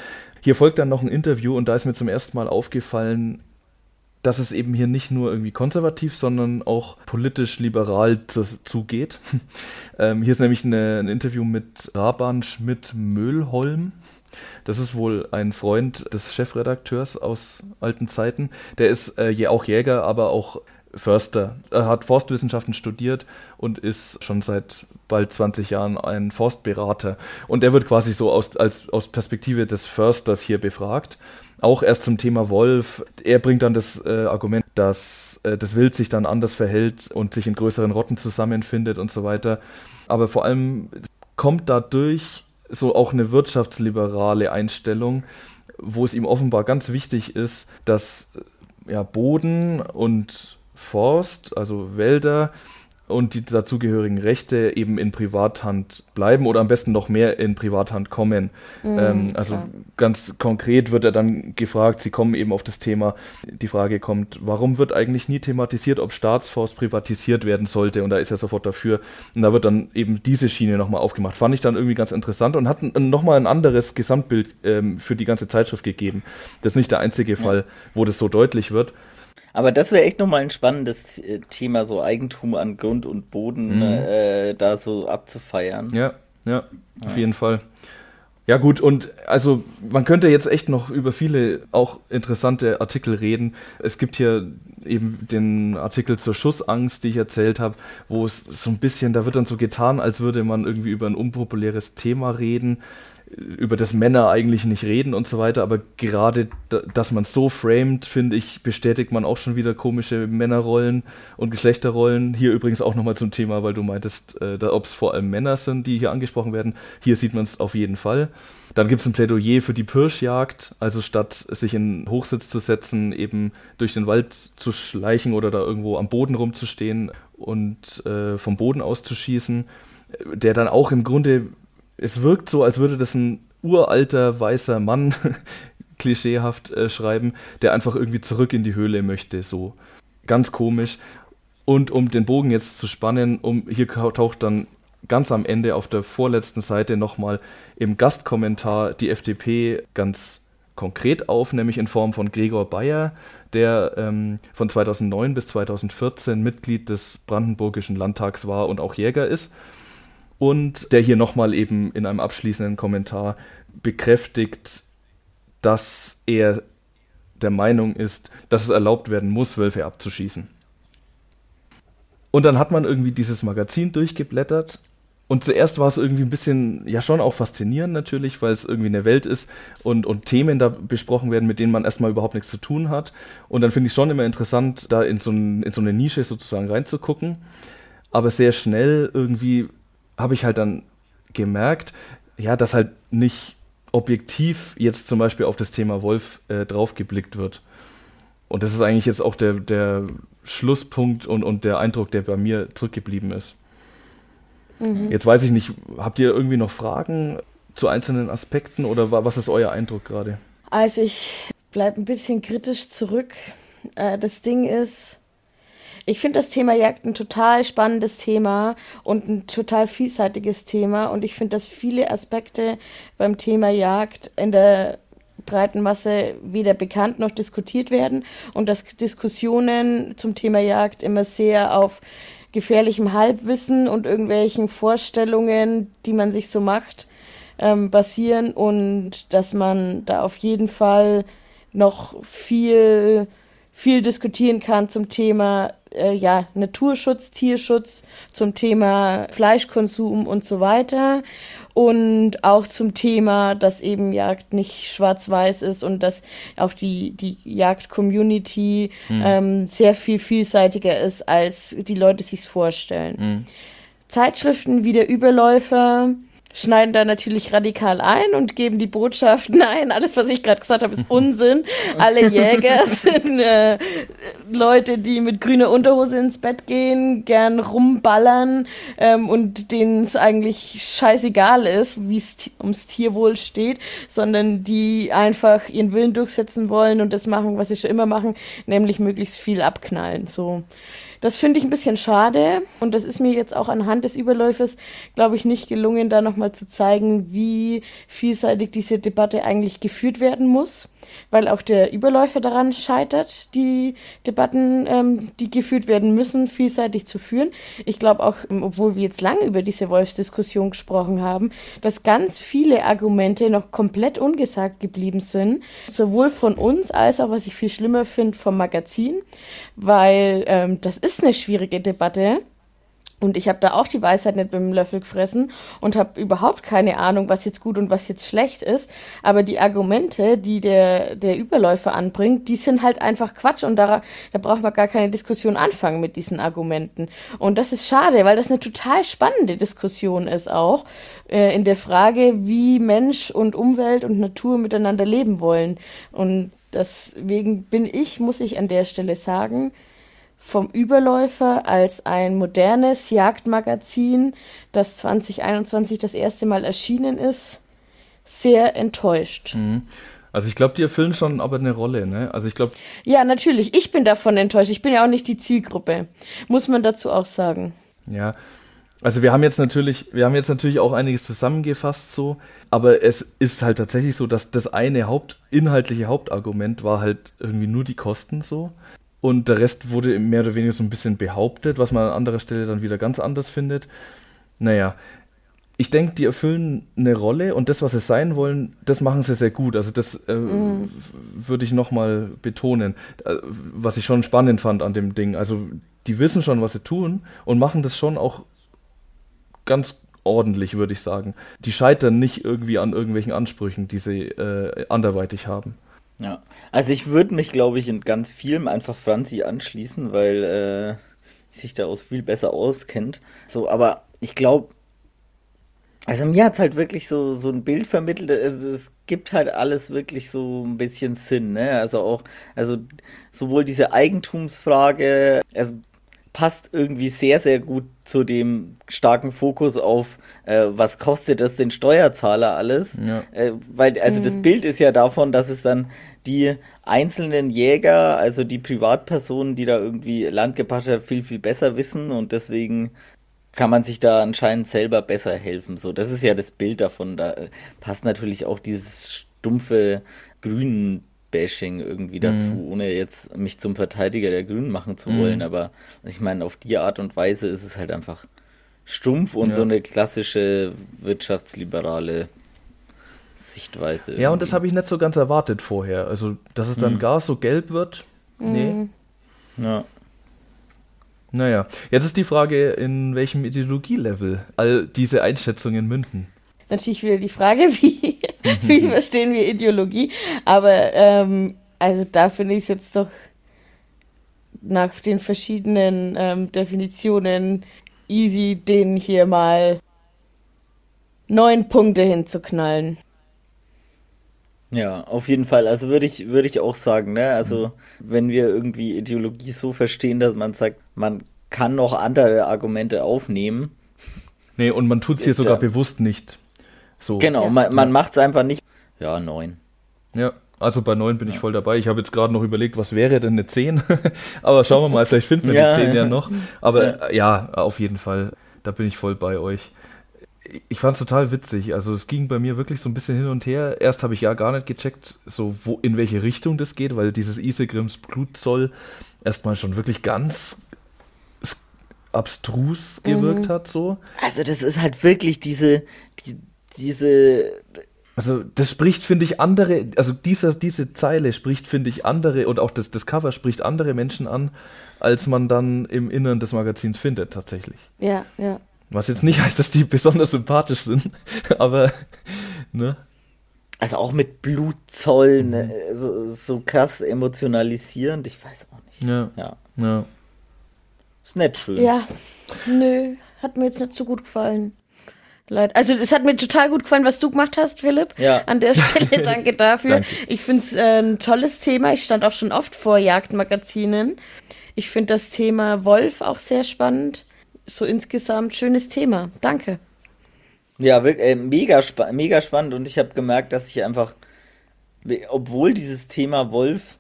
Hier folgt dann noch ein Interview und da ist mir zum ersten Mal aufgefallen, dass es eben hier nicht nur irgendwie konservativ, sondern auch politisch liberal zugeht. ähm, hier ist nämlich eine, ein Interview mit Raban Schmidt-Möhlholm. Das ist wohl ein Freund des Chefredakteurs aus alten Zeiten. Der ist äh, auch Jäger, aber auch Förster. Er hat Forstwissenschaften studiert und ist schon seit bald 20 Jahren ein Forstberater. Und er wird quasi so aus, als, aus Perspektive des Försters hier befragt. Auch erst zum Thema Wolf. Er bringt dann das äh, Argument, dass äh, das Wild sich dann anders verhält und sich in größeren Rotten zusammenfindet und so weiter. Aber vor allem kommt dadurch so auch eine wirtschaftsliberale Einstellung, wo es ihm offenbar ganz wichtig ist, dass ja, Boden und Forst, also Wälder und die dazugehörigen Rechte eben in Privathand bleiben oder am besten noch mehr in Privathand kommen. Mhm, ähm, also klar. ganz konkret wird er dann gefragt, Sie kommen eben auf das Thema, die Frage kommt, warum wird eigentlich nie thematisiert, ob Staatsforst privatisiert werden sollte? Und da ist er sofort dafür. Und da wird dann eben diese Schiene nochmal aufgemacht. Fand ich dann irgendwie ganz interessant und hat nochmal ein anderes Gesamtbild ähm, für die ganze Zeitschrift gegeben. Das ist nicht der einzige Fall, wo das so deutlich wird. Aber das wäre echt nochmal ein spannendes äh, Thema, so Eigentum an Grund und Boden mhm. äh, da so abzufeiern. Ja, ja, ja, auf jeden Fall. Ja gut, und also man könnte jetzt echt noch über viele auch interessante Artikel reden. Es gibt hier eben den Artikel zur Schussangst, die ich erzählt habe, wo es so ein bisschen, da wird dann so getan, als würde man irgendwie über ein unpopuläres Thema reden über das Männer eigentlich nicht reden und so weiter, aber gerade, dass man so framed, finde ich, bestätigt man auch schon wieder komische Männerrollen und Geschlechterrollen. Hier übrigens auch nochmal zum Thema, weil du meintest, äh, ob es vor allem Männer sind, die hier angesprochen werden. Hier sieht man es auf jeden Fall. Dann gibt es ein Plädoyer für die Pirschjagd, also statt sich in Hochsitz zu setzen, eben durch den Wald zu schleichen oder da irgendwo am Boden rumzustehen und äh, vom Boden aus zu schießen, der dann auch im Grunde es wirkt so, als würde das ein uralter weißer Mann klischeehaft äh, schreiben, der einfach irgendwie zurück in die Höhle möchte, so ganz komisch. Und um den Bogen jetzt zu spannen, um hier taucht dann ganz am Ende auf der vorletzten Seite nochmal im Gastkommentar die FDP ganz konkret auf, nämlich in Form von Gregor Bayer, der ähm, von 2009 bis 2014 Mitglied des Brandenburgischen Landtags war und auch Jäger ist und der hier nochmal eben in einem abschließenden Kommentar bekräftigt, dass er der Meinung ist, dass es erlaubt werden muss, Wölfe abzuschießen. Und dann hat man irgendwie dieses Magazin durchgeblättert und zuerst war es irgendwie ein bisschen, ja schon auch faszinierend natürlich, weil es irgendwie eine Welt ist und, und Themen da besprochen werden, mit denen man erstmal überhaupt nichts zu tun hat. Und dann finde ich schon immer interessant, da in so, ein, in so eine Nische sozusagen reinzugucken. Aber sehr schnell irgendwie habe ich halt dann gemerkt, ja, dass halt nicht objektiv jetzt zum Beispiel auf das Thema Wolf äh, draufgeblickt wird. Und das ist eigentlich jetzt auch der, der Schlusspunkt und, und der Eindruck, der bei mir zurückgeblieben ist. Mhm. Jetzt weiß ich nicht, habt ihr irgendwie noch Fragen zu einzelnen Aspekten oder was ist euer Eindruck gerade? Also ich bleibe ein bisschen kritisch zurück. Äh, das Ding ist, ich finde das Thema Jagd ein total spannendes Thema und ein total vielseitiges Thema. Und ich finde, dass viele Aspekte beim Thema Jagd in der breiten Masse weder bekannt noch diskutiert werden und dass Diskussionen zum Thema Jagd immer sehr auf gefährlichem Halbwissen und irgendwelchen Vorstellungen, die man sich so macht, ähm, basieren und dass man da auf jeden Fall noch viel viel diskutieren kann zum Thema äh, ja, Naturschutz, Tierschutz, zum Thema Fleischkonsum und so weiter. Und auch zum Thema, dass eben Jagd nicht schwarz-weiß ist und dass auch die, die Jagd-Community mhm. ähm, sehr viel vielseitiger ist, als die Leute sich vorstellen. Mhm. Zeitschriften wie der Überläufer schneiden da natürlich radikal ein und geben die Botschaft, nein, alles, was ich gerade gesagt habe, ist Unsinn. Alle Jäger sind äh, Leute, die mit grüner Unterhose ins Bett gehen, gern rumballern ähm, und denen es eigentlich scheißegal ist, wie es ums Tierwohl steht, sondern die einfach ihren Willen durchsetzen wollen und das machen, was sie schon immer machen, nämlich möglichst viel abknallen. So. Das finde ich ein bisschen schade. Und das ist mir jetzt auch anhand des Überläufers, glaube ich, nicht gelungen, da nochmal zu zeigen, wie vielseitig diese Debatte eigentlich geführt werden muss weil auch der Überläufer daran scheitert, die Debatten, ähm, die geführt werden müssen, vielseitig zu führen. Ich glaube auch, ähm, obwohl wir jetzt lange über diese Wolfsdiskussion gesprochen haben, dass ganz viele Argumente noch komplett ungesagt geblieben sind, sowohl von uns als auch, was ich viel schlimmer finde, vom Magazin, weil ähm, das ist eine schwierige Debatte. Und ich habe da auch die Weisheit nicht mit dem Löffel gefressen und habe überhaupt keine Ahnung, was jetzt gut und was jetzt schlecht ist. Aber die Argumente, die der, der Überläufer anbringt, die sind halt einfach Quatsch und da, da braucht man gar keine Diskussion anfangen mit diesen Argumenten. Und das ist schade, weil das eine total spannende Diskussion ist auch äh, in der Frage, wie Mensch und Umwelt und Natur miteinander leben wollen. Und deswegen bin ich, muss ich an der Stelle sagen, vom Überläufer als ein modernes Jagdmagazin, das 2021 das erste Mal erschienen ist, sehr enttäuscht. Mhm. Also ich glaube, die erfüllen schon aber eine Rolle, ne? Also ich glaube. Ja, natürlich. Ich bin davon enttäuscht. Ich bin ja auch nicht die Zielgruppe. Muss man dazu auch sagen. Ja. Also wir haben jetzt natürlich, wir haben jetzt natürlich auch einiges zusammengefasst so, aber es ist halt tatsächlich so, dass das eine Haupt, inhaltliche Hauptargument war halt irgendwie nur die Kosten so. Und der Rest wurde mehr oder weniger so ein bisschen behauptet, was man an anderer Stelle dann wieder ganz anders findet. Naja, ich denke, die erfüllen eine Rolle und das, was sie sein wollen, das machen sie sehr gut. Also das äh, mm. würde ich nochmal betonen, äh, was ich schon spannend fand an dem Ding. Also die wissen schon, was sie tun und machen das schon auch ganz ordentlich, würde ich sagen. Die scheitern nicht irgendwie an irgendwelchen Ansprüchen, die sie äh, anderweitig haben. Ja, also ich würde mich, glaube ich, in ganz vielem einfach Franzi anschließen, weil äh, sich da aus viel besser auskennt. So, aber ich glaube, also mir hat es halt wirklich so, so ein Bild vermittelt, also es gibt halt alles wirklich so ein bisschen Sinn, ne? Also auch, also sowohl diese Eigentumsfrage, also passt irgendwie sehr, sehr gut zu dem starken Fokus auf, äh, was kostet das den Steuerzahler alles. Ja. Äh, weil, also mhm. das Bild ist ja davon, dass es dann die einzelnen Jäger, also die Privatpersonen, die da irgendwie Land gepachtet haben, viel, viel besser wissen und deswegen kann man sich da anscheinend selber besser helfen. So, das ist ja das Bild davon. Da äh, passt natürlich auch dieses stumpfe Grünen Bashing irgendwie dazu, mhm. ohne jetzt mich zum Verteidiger der Grünen machen zu wollen. Mhm. Aber ich meine, auf die Art und Weise ist es halt einfach stumpf und ja. so eine klassische wirtschaftsliberale Sichtweise. Irgendwie. Ja, und das habe ich nicht so ganz erwartet vorher. Also, dass es dann mhm. gar so gelb wird. Nee. Mhm. Ja. Naja, jetzt ist die Frage, in welchem Ideologielevel all diese Einschätzungen münden. Natürlich wieder die Frage, wie, wie verstehen wir Ideologie? Aber ähm, also da finde ich es jetzt doch nach den verschiedenen ähm, Definitionen easy, den hier mal neun Punkte hinzuknallen. Ja, auf jeden Fall. Also würde ich, würde ich auch sagen, ne? Also, wenn wir irgendwie Ideologie so verstehen, dass man sagt, man kann noch andere Argumente aufnehmen. Nee, und man tut es hier sogar bewusst nicht. So. Genau, ja. man, man macht es einfach nicht. Ja, neun. Ja, also bei neun bin ja. ich voll dabei. Ich habe jetzt gerade noch überlegt, was wäre denn eine 10? Aber schauen wir mal, vielleicht finden wir ja. die 10 ja noch. Aber ja. ja, auf jeden Fall, da bin ich voll bei euch. Ich fand es total witzig. Also es ging bei mir wirklich so ein bisschen hin und her. Erst habe ich ja gar nicht gecheckt, so wo in welche Richtung das geht, weil dieses Isegrims Blutzoll erstmal schon wirklich ganz abstrus gewirkt mhm. hat so. Also das ist halt wirklich diese die, diese. Also das spricht, finde ich, andere, also dieser, diese Zeile spricht, finde ich, andere und auch das, das Cover spricht andere Menschen an, als man dann im Innern des Magazins findet, tatsächlich. Ja, ja. Was jetzt nicht heißt, dass die besonders sympathisch sind, aber, ne? Also auch mit Blutzoll, ne? Mhm. so, so krass emotionalisierend, ich weiß auch nicht. Ja. Ja. ja. Ist nett schön. Ja, nö, hat mir jetzt nicht so gut gefallen. Leid. Also es hat mir total gut gefallen, was du gemacht hast, Philipp. Ja. An der Stelle danke dafür. Danke. Ich finde es äh, ein tolles Thema. Ich stand auch schon oft vor Jagdmagazinen. Ich finde das Thema Wolf auch sehr spannend. So insgesamt schönes Thema. Danke. Ja, wirklich, äh, mega, spa mega spannend und ich habe gemerkt, dass ich einfach, obwohl dieses Thema Wolf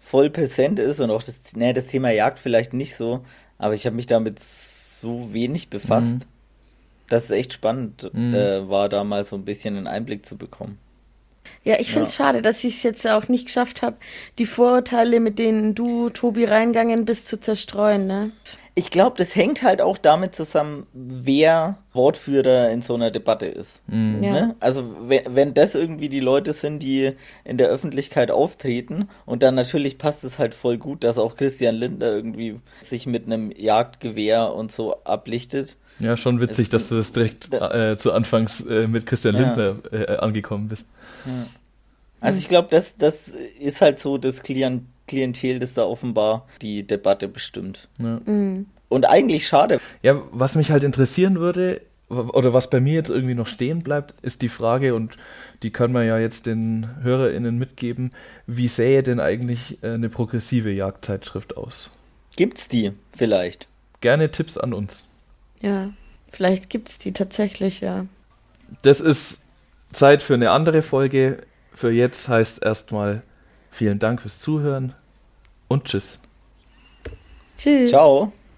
voll präsent ist und auch das, ne, das Thema Jagd vielleicht nicht so, aber ich habe mich damit so wenig befasst, Mhm. Dass es echt spannend Mhm. äh, war, da mal so ein bisschen einen Einblick zu bekommen. Ja, ich finde es schade, dass ich es jetzt auch nicht geschafft habe, die Vorurteile, mit denen du, Tobi, reingegangen bist, zu zerstreuen. Ne? Ich glaube, das hängt halt auch damit zusammen, wer Wortführer in so einer Debatte ist. Ja. Ne? Also wenn, wenn das irgendwie die Leute sind, die in der Öffentlichkeit auftreten und dann natürlich passt es halt voll gut, dass auch Christian Lindner irgendwie sich mit einem Jagdgewehr und so ablichtet. Ja, schon witzig, dass du das direkt äh, zu Anfangs äh, mit Christian Ja. Lindner äh, angekommen bist. Also ich glaube, das, das ist halt so das Klient Klientel, das da offenbar die Debatte bestimmt. Ja. Und eigentlich schade. Ja, was mich halt interessieren würde, oder was bei mir jetzt irgendwie noch stehen bleibt, ist die Frage, und die können wir ja jetzt den HörerInnen mitgeben, wie sähe denn eigentlich äh, eine progressive Jagdzeitschrift aus? Gibt's die vielleicht? Gerne Tipps an uns. Ja, vielleicht gibt es die tatsächlich, ja. Das ist Zeit für eine andere Folge. Für jetzt heißt erstmal vielen Dank fürs Zuhören und tschüss. Tschüss. Ciao.